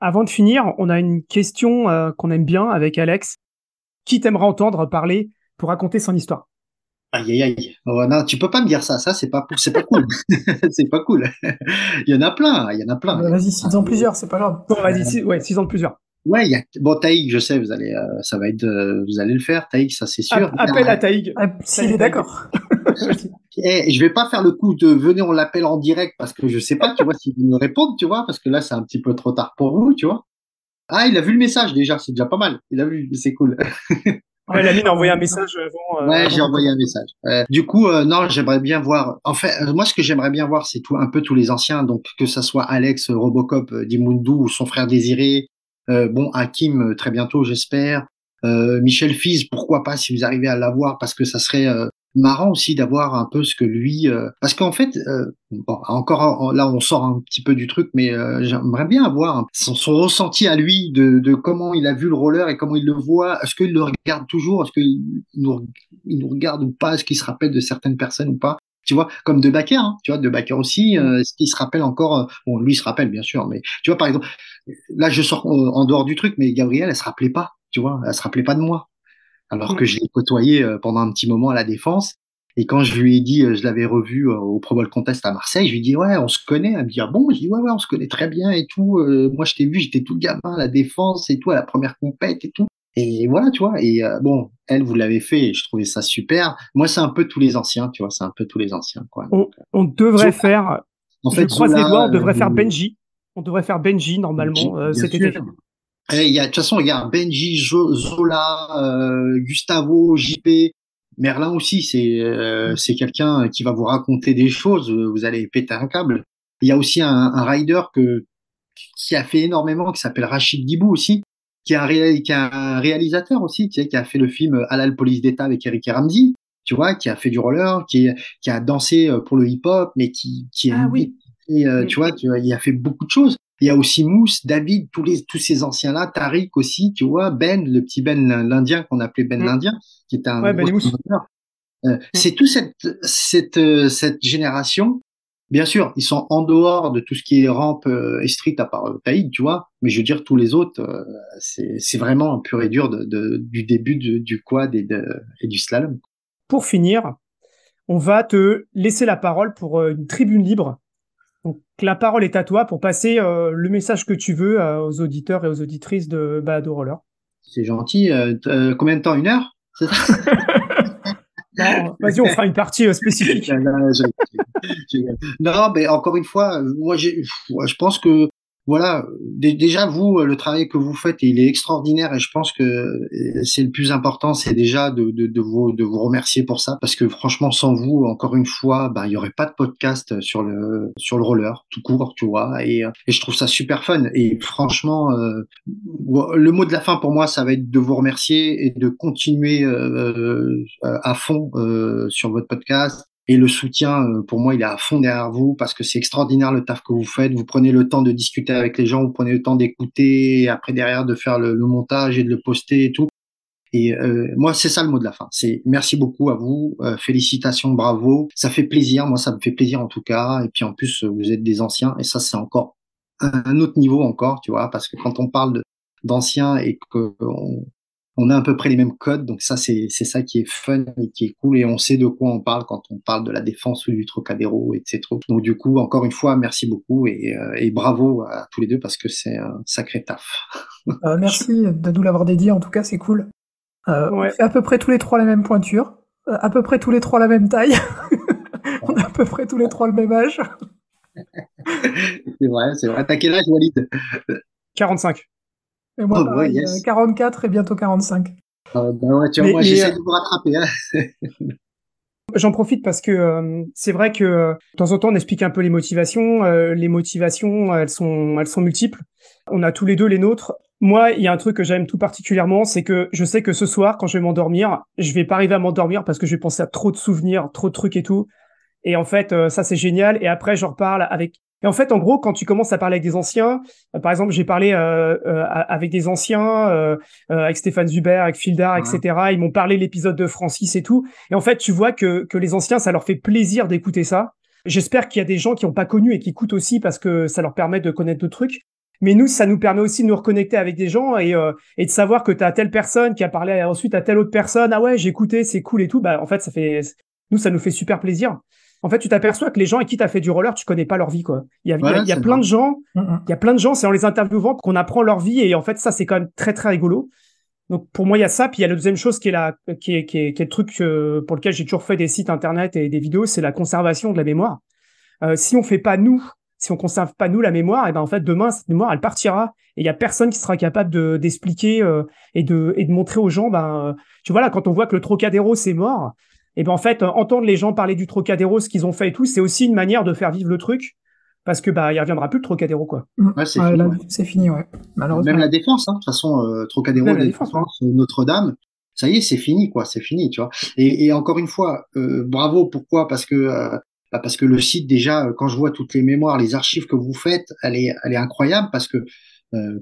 avant de finir, on a une question euh, qu'on aime bien avec Alex. Qui t'aimerait entendre parler pour raconter son histoire? Aïe aïe aïe. Oh, non, tu peux pas me dire ça. Ça, c'est pas, c'est pas cool. c'est pas cool. il y en a plein. Il y a plein. vas-y, six ans plusieurs, c'est pas grave. Bon, vas-y, six, ouais, six ans plusieurs. Ouais, il y a, bon, Taïg, je sais, vous allez, euh, ça va être, euh, vous allez le faire, Taïg, ça c'est sûr. appel à Taïg. Ah, s'il est d'accord. Et je vais pas faire le coup de venez, on l'appelle en direct parce que je sais pas, tu vois, s'il me répondre, tu vois, parce que là, c'est un petit peu trop tard pour vous, tu vois. Ah, il a vu le message déjà, c'est déjà pas mal. Il a vu, c'est cool. Ouais, a envoyé un message avant. Euh, ouais, j'ai envoyé un message. du coup, euh, non, j'aimerais bien voir. En fait, euh, moi, ce que j'aimerais bien voir, c'est tout un peu tous les anciens. Donc, que ça soit Alex, Robocop, Dimundu ou son frère Désiré. bon, Hakim, très bientôt, j'espère. Michel Fiz, pourquoi pas si vous arrivez à l'avoir, parce que ça serait marrant aussi d'avoir un peu ce que lui euh, parce qu'en fait euh, bon encore là on sort un petit peu du truc mais euh, j'aimerais bien avoir son, ressenti à lui de, de, comment il a vu le roller et comment il le voit. Est-ce qu'il le regarde toujours? Est-ce qu'il nous, il nous regarde ou pas? Est-ce qu'il se rappelle de certaines personnes ou pas? Tu vois comme de Baker hein, tu vois de Baker aussi est-ce qu'il se rappelle encore bon lui il se rappelle bien sûr mais tu vois par exemple là je sors en dehors du truc mais Gabriel elle se rappelait pas tu vois elle se rappelait pas de moi alors que je l'ai côtoyé euh, pendant un petit moment à la défense. Et quand je lui ai dit, euh, je l'avais revu euh, au Pro Bowl Contest à Marseille, je lui ai dit, ouais, on se connaît. Elle me dit, ah bon? Je dis, ouais, ouais, on se connaît très bien et tout. moi, je t'ai vu, j'étais tout gamin à la défense et tout, à la première compète et tout. Et voilà, tu vois. Et bon, elle, vous l'avez fait et je trouvais ça super. Moi, c'est un peu tous les anciens, tu vois, c'est un peu tous les anciens, quoi. On, devrait faire, en fait, je croise les doigts, on devrait faire Benji. On devrait faire Benji, normalement, cet été. Eh, il y a, de toute façon, il y a Benji, Zola, euh, Gustavo, JP, Merlin aussi. C'est euh, c'est quelqu'un qui va vous raconter des choses. Vous allez péter un câble. Il y a aussi un, un rider que qui a fait énormément, qui s'appelle Rachid Dibou aussi, qui est un, qui est un réalisateur aussi, tu sais, qui a fait le film Halal Police d'État avec Eric Ramsey, tu vois, qui a fait du roller, qui, qui a dansé euh, pour le hip-hop, mais qui, qui ah, oui. Et, tu vois, tu vois, il a fait beaucoup de choses. Il y a aussi Mousse, David, tous les tous ces anciens là, Tariq aussi, tu vois, Ben, le petit Ben l'Indien qu'on appelait Ben mm. l'Indien, qui est un ouais, ben euh, mm. C'est toute cette cette euh, cette génération. Bien sûr, ils sont en dehors de tout ce qui est rampe euh, et street à part Taïd, tu vois. Mais je veux dire, tous les autres, c'est c'est vraiment pur et dur de, de du début du quad et, de, et du slalom. Pour finir, on va te laisser la parole pour une tribune libre la parole est à toi pour passer euh, le message que tu veux euh, aux auditeurs et aux auditrices de Balado Roller. C'est gentil. Euh, combien de temps Une heure Vas-y, on fera une partie spécifique. non, mais encore une fois, moi, je pense que voilà, déjà vous, le travail que vous faites, il est extraordinaire et je pense que euh, c'est le plus important, c'est déjà de, vous, de vous remercier pour ça parce que franchement, sans vous, encore une fois, bah, il y aurait pas de podcast sur le sur le roller tout court, tu vois, et, euh, je trouve ça super fun. Et franchement, euh, le mot de la fin pour moi, ça va être de vous remercier et de continuer à fond sur votre podcast et le soutien, euh, pour moi, il est à fond derrière vous parce que c'est extraordinaire le taf que vous faites. Vous prenez le temps de discuter avec les gens, vous prenez le temps d'écouter, après derrière de faire le, montage et de le poster et tout. Et euh, moi, c'est ça le mot de la fin. C'est merci beaucoup à vous, euh, félicitations, bravo. Ça fait plaisir, moi ça me fait plaisir en tout cas. Et puis en plus, vous êtes des anciens et ça c'est encore un autre niveau encore, tu vois, parce que quand on parle d'anciens et qu'on on a à peu près les mêmes codes, donc ça c'est ça qui est fun et qui est cool et on sait de quoi on parle quand on parle de la défense ou du Trocadéro, etc. Donc du coup, encore une fois, merci beaucoup et, euh, bravo à tous les deux parce que c'est un sacré taf. Euh, merci de nous l'avoir dédié, en tout cas c'est cool. Euh, on fait à peu près tous les trois la même pointure, à peu près tous les trois la même taille, on a à peu près tous les trois le même âge. c'est vrai, c'est vrai. T'as quel âge, Walid? 45. Et moi, 44 et bientôt 45. Ah, bah ouais, tu vois, moi, j'essaie de vous rattraper. Hein. J'en profite parce que euh, c'est vrai que euh, de temps en temps on explique un peu les motivations. Euh, les motivations, elles sont, elles sont multiples. On a tous les deux les nôtres. Moi, il y a un truc que j'aime tout particulièrement, c'est que je sais que ce soir, quand je vais m'endormir, je vais pas arriver à m'endormir parce que je vais penser à trop de souvenirs, trop de trucs et tout. Et en fait, ça c'est génial. Et après, j'en reparle avec et en fait, en gros, quand tu commences à parler avec des anciens, euh, par exemple, j'ai parlé euh, euh, avec des anciens, avec Stéphane Zuber, avec Fildar, etc. Ils m'ont parlé l'épisode de Francis et tout. Et en fait, tu vois que, que les anciens, ça leur fait plaisir d'écouter ça. J'espère qu'il y a des gens qui n'ont pas connu et qui écoutent aussi parce que ça leur permet de connaître d'autres trucs. Mais nous, ça nous permet aussi de nous reconnecter avec des gens et, et de savoir que tu as telle personne qui a parlé ensuite à telle autre personne. Ah ouais, j'ai écouté, c'est cool et tout. Bah, en fait, ça fait, nous, ça nous fait super plaisir en fait, tu t'aperçois que les gens avec qui tu as fait du roller, tu connais pas leur vie, quoi. Il y a, il y a, plein de gens, mm, mm. il y a plein de gens, c'est en les interviewant qu'on apprend leur vie et en fait, ça, c'est quand même très, très rigolo. Donc, pour moi, il y a ça. Puis il y a la deuxième chose qui est la, qui est, qui est, qui est le truc euh, pour lequel j'ai toujours fait des sites internet et des vidéos, c'est la conservation de la mémoire. Euh, si on fait pas nous, si on conserve pas nous la mémoire, et ben en fait demain cette mémoire elle partira et il y a personne qui sera capable de d'expliquer euh, et de et de montrer aux gens ben tu vois là quand on voit que le Trocadéro c'est mort, et ben en fait, entendre les gens parler du Trocadéro, ce qu'ils ont fait et tout, c'est aussi une manière de faire vivre le truc. Parce que bah il reviendra plus le Trocadéro quoi. Mm. Ouais, c'est fini, ouais. fini, ouais. Même la défense, hein. de toute façon, euh, Trocadéro, la défense, Notre-Dame, ça y est, c'est fini quoi, c'est fini, tu vois. Et, et encore une fois, euh, bravo. Pourquoi? Parce que euh, bah, parce que le site déjà, quand je vois toutes les mémoires, les archives que vous faites, elle est elle est incroyable parce que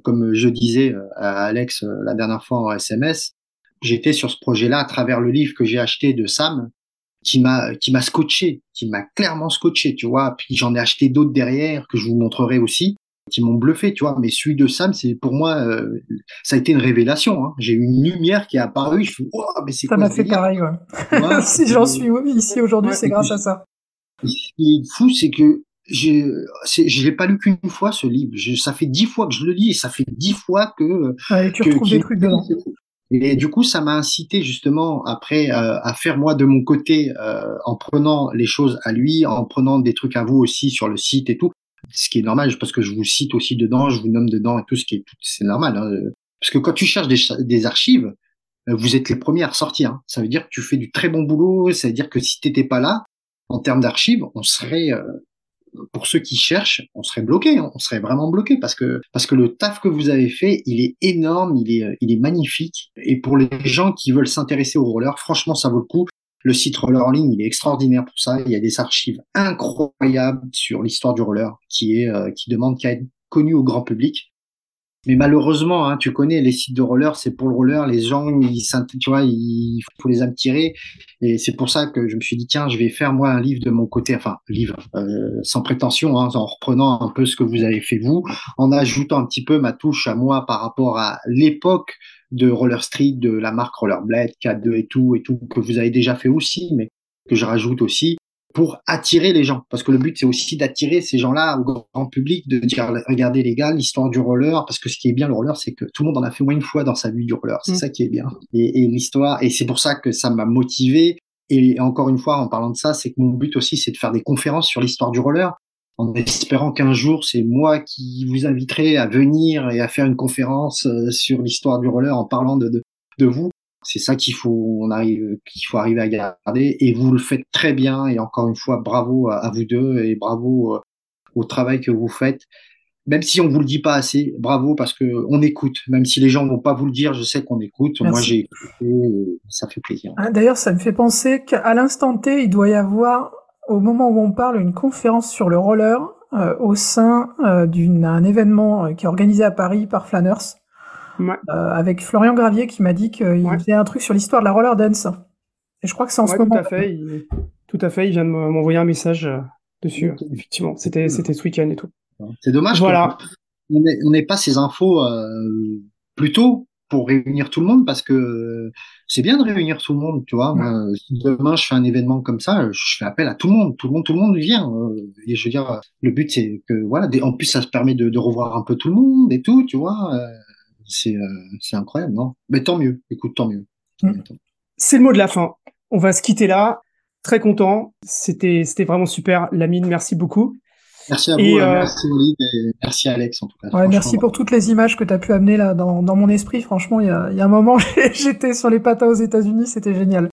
comme je disais à Alex la dernière fois en SMS, j'étais sur ce projet-là à travers le livre que j'ai acheté de Sam, qui m'a qui m'a scotché, qui m'a clairement scotché, tu vois. Puis j'en ai acheté d'autres derrière que je vous montrerai aussi, qui m'ont bluffé, tu vois. Mais celui de Sam, c'est pour moi, euh, ça a été une révélation. Hein. J'ai eu une lumière qui est apparue. Je suis, oh, mais c'est ça m'a fait pareil. Ouais. si j'en suis ici aujourd'hui, c'est grâce à ça. Ce qui est fou, c'est que je je l'ai pas lu qu'une fois ce livre. Je, ça fait dix fois que je le lis et ça fait dix fois que. Ouais, tu retrouves des trucs dedans. Et du coup, ça m'a incité justement après euh, à faire moi de mon côté, euh, en prenant les choses à lui, en prenant des trucs à vous aussi sur le site et tout. Ce qui est normal, parce que je vous cite aussi dedans, je vous nomme dedans et tout, ce qui est c'est normal. Hein. Parce que quand tu cherches des, archives, euh, vous êtes les premiers à ressortir. Hein. Ça veut dire que tu fais du très bon boulot. Ça veut dire que si t'étais pas là, en termes d'archives, on serait pour ceux qui cherchent, on serait bloqué, hein. on serait vraiment bloqué parce que le taf que vous avez fait, il est énorme, il est il est magnifique et pour les gens qui veulent s'intéresser au roller, franchement ça vaut le coup. Le site Roller en ligne, il est extraordinaire pour ça. Il y a des archives incroyables sur l'histoire du roller qui est euh, qui demande qu'à être connu au grand public. Mais malheureusement, hein, tu connais les sites de roller, c'est pour le roller, les gens, ils, tu vois, il faut les attirer. Et c'est pour ça que je me suis dit, tiens, je vais faire moi un livre de mon côté, enfin, livre, euh, sans prétention, hein, en reprenant un peu ce que vous avez fait vous, en ajoutant un petit peu ma touche à moi par rapport à l'époque de Roller Street, de la marque Rollerblade, K2 et tout, et tout, que vous avez déjà fait aussi, mais que je rajoute aussi pour attirer les gens. Parce que le but, c'est aussi d'attirer ces gens-là au grand public, de dire, regardez les gars, l'histoire du roller, parce que ce qui est bien le roller, c'est que tout le monde en a fait au moins une fois dans sa vie du roller. C'est mm. ça qui est bien. Et, et l'histoire, et c'est pour ça que ça m'a motivé. Et encore une fois, en parlant de ça, c'est que mon but aussi, c'est de faire des conférences sur l'histoire du roller, en espérant qu'un jour, c'est moi qui vous inviterai à venir et à faire une conférence euh, sur l'histoire du roller en parlant de, de, de vous. C'est ça qu'il faut, on arrive, qu'il faut arriver à garder. Et vous le faites très bien. Et encore une fois, bravo à, vous deux et bravo euh, au travail que vous faites. Même si on vous le dit pas assez, bravo parce que on écoute. Même si les gens vont pas vous le dire, je sais qu'on écoute. Moi, j'ai écouté, ça fait plaisir. Ah, d'ailleurs, ça me fait penser qu'à l'instant T, il doit y avoir, au moment où on parle, une conférence sur le roller euh, au sein euh, d'un événement qui est organisé à Paris par Flanners. Euh, avec Florian Gravier qui m'a dit qu'il faisait un truc sur l'histoire de la roller dance. Et je crois que c'est en ce moment. Tout à fait. Il... Tout à fait. Il vient de m'envoyer un message euh, dessus. Effectivement, c'était c'était ce week-end et tout. C'est dommage. Voilà. On n'ait pas ces infos euh, plus tôt pour réunir tout le monde parce que c'est bien de réunir tout le monde, tu vois. Moi, si demain je fais un événement comme ça, je fais appel à tout le monde, tout le monde, tout le monde vient. Euh, et je veux dire, le but c'est que voilà, en plus ça se permet de, de, revoir un peu tout le monde et tout, tu vois c'est euh, c'est incroyable, non? Mais tant mieux. Écoute, tant mieux. Mm. C'est le mot de la fin. On va se quitter là. Très content. C'était vraiment super. Lamine, merci beaucoup. Merci à vous, euh, merci Olive et merci Alex en tout cas. Ouais, merci pour toutes les images que tu as pu amener là dans, dans mon esprit. Franchement, il y a, y a un moment, j'étais sur les patins aux États-Unis, c'était génial.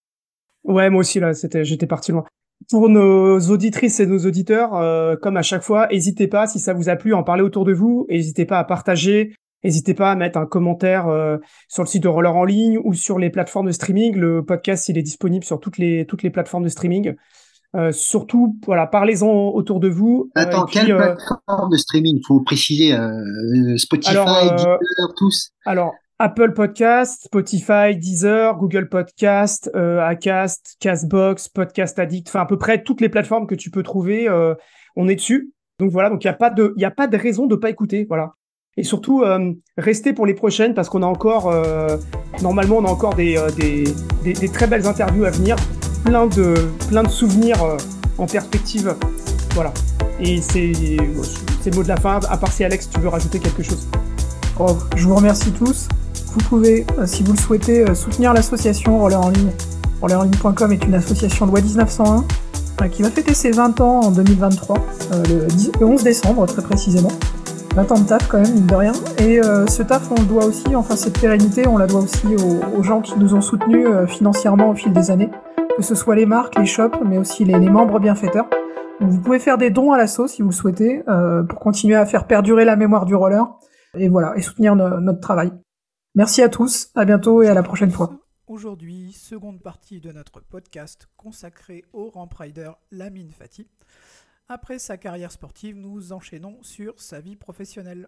Ouais, moi aussi là, c'était j'étais parti loin. Pour nos auditrices et nos auditeurs, euh, comme à chaque fois, n'hésitez pas si ça vous a plu, à en parler autour de vous. N'hésitez pas à partager, N'hésitez pas à mettre un commentaire euh, sur le site de Roller en ligne ou sur les plateformes de streaming. Le podcast, il est disponible sur toutes les, toutes les plateformes de streaming. Euh, surtout, voilà, parlez-en autour de vous. Euh, Attends, quelle plateforme de streaming? Faut préciser Spotify, Deezer, tous. Alors, Apple Podcast, Spotify, Deezer, Google Podcast, Acast, Castbox, Podcast Addict, enfin à peu près toutes les plateformes que tu peux trouver, on est dessus. Donc voilà, donc il n'y a pas de, il a pas de raison de pas écouter, voilà. Et surtout, euh, restez pour les prochaines parce qu'on a encore, euh, normalement, on a encore des, euh, des, des, très belles interviews à venir, plein de, plein de souvenirs euh, en perspective. Voilà. Et c'est, c'est le mot de la fin. À part si Alex, tu veux rajouter quelque chose. Oh, je vous remercie tous. Vous pouvez, si vous le souhaitez, soutenir l'association Roller en ligne. Rollerenligne.com est une association de loi 1901 qui va fêter ses 20 ans en 2023, le, 10, le 11 décembre très précisément. 20 ans de taf quand même, mine de rien. Et euh, ce taf, on le doit aussi, enfin cette pérennité, on la doit aussi aux, gens qui nous ont soutenus euh, financièrement au fil des années, que ce soit les marques, les shops, mais aussi les, membres bienfaiteurs. Vous pouvez faire des dons à l'assaut si vous le souhaitez, euh, pour continuer à faire perdurer la mémoire du roller, et voilà, et soutenir no notre travail. Merci à tous, à bientôt et à la prochaine fois. Aujourd'hui, seconde partie de notre podcast consacré au ramp rider Lamine Fati. Après sa carrière sportive, nous enchaînons sur sa vie professionnelle.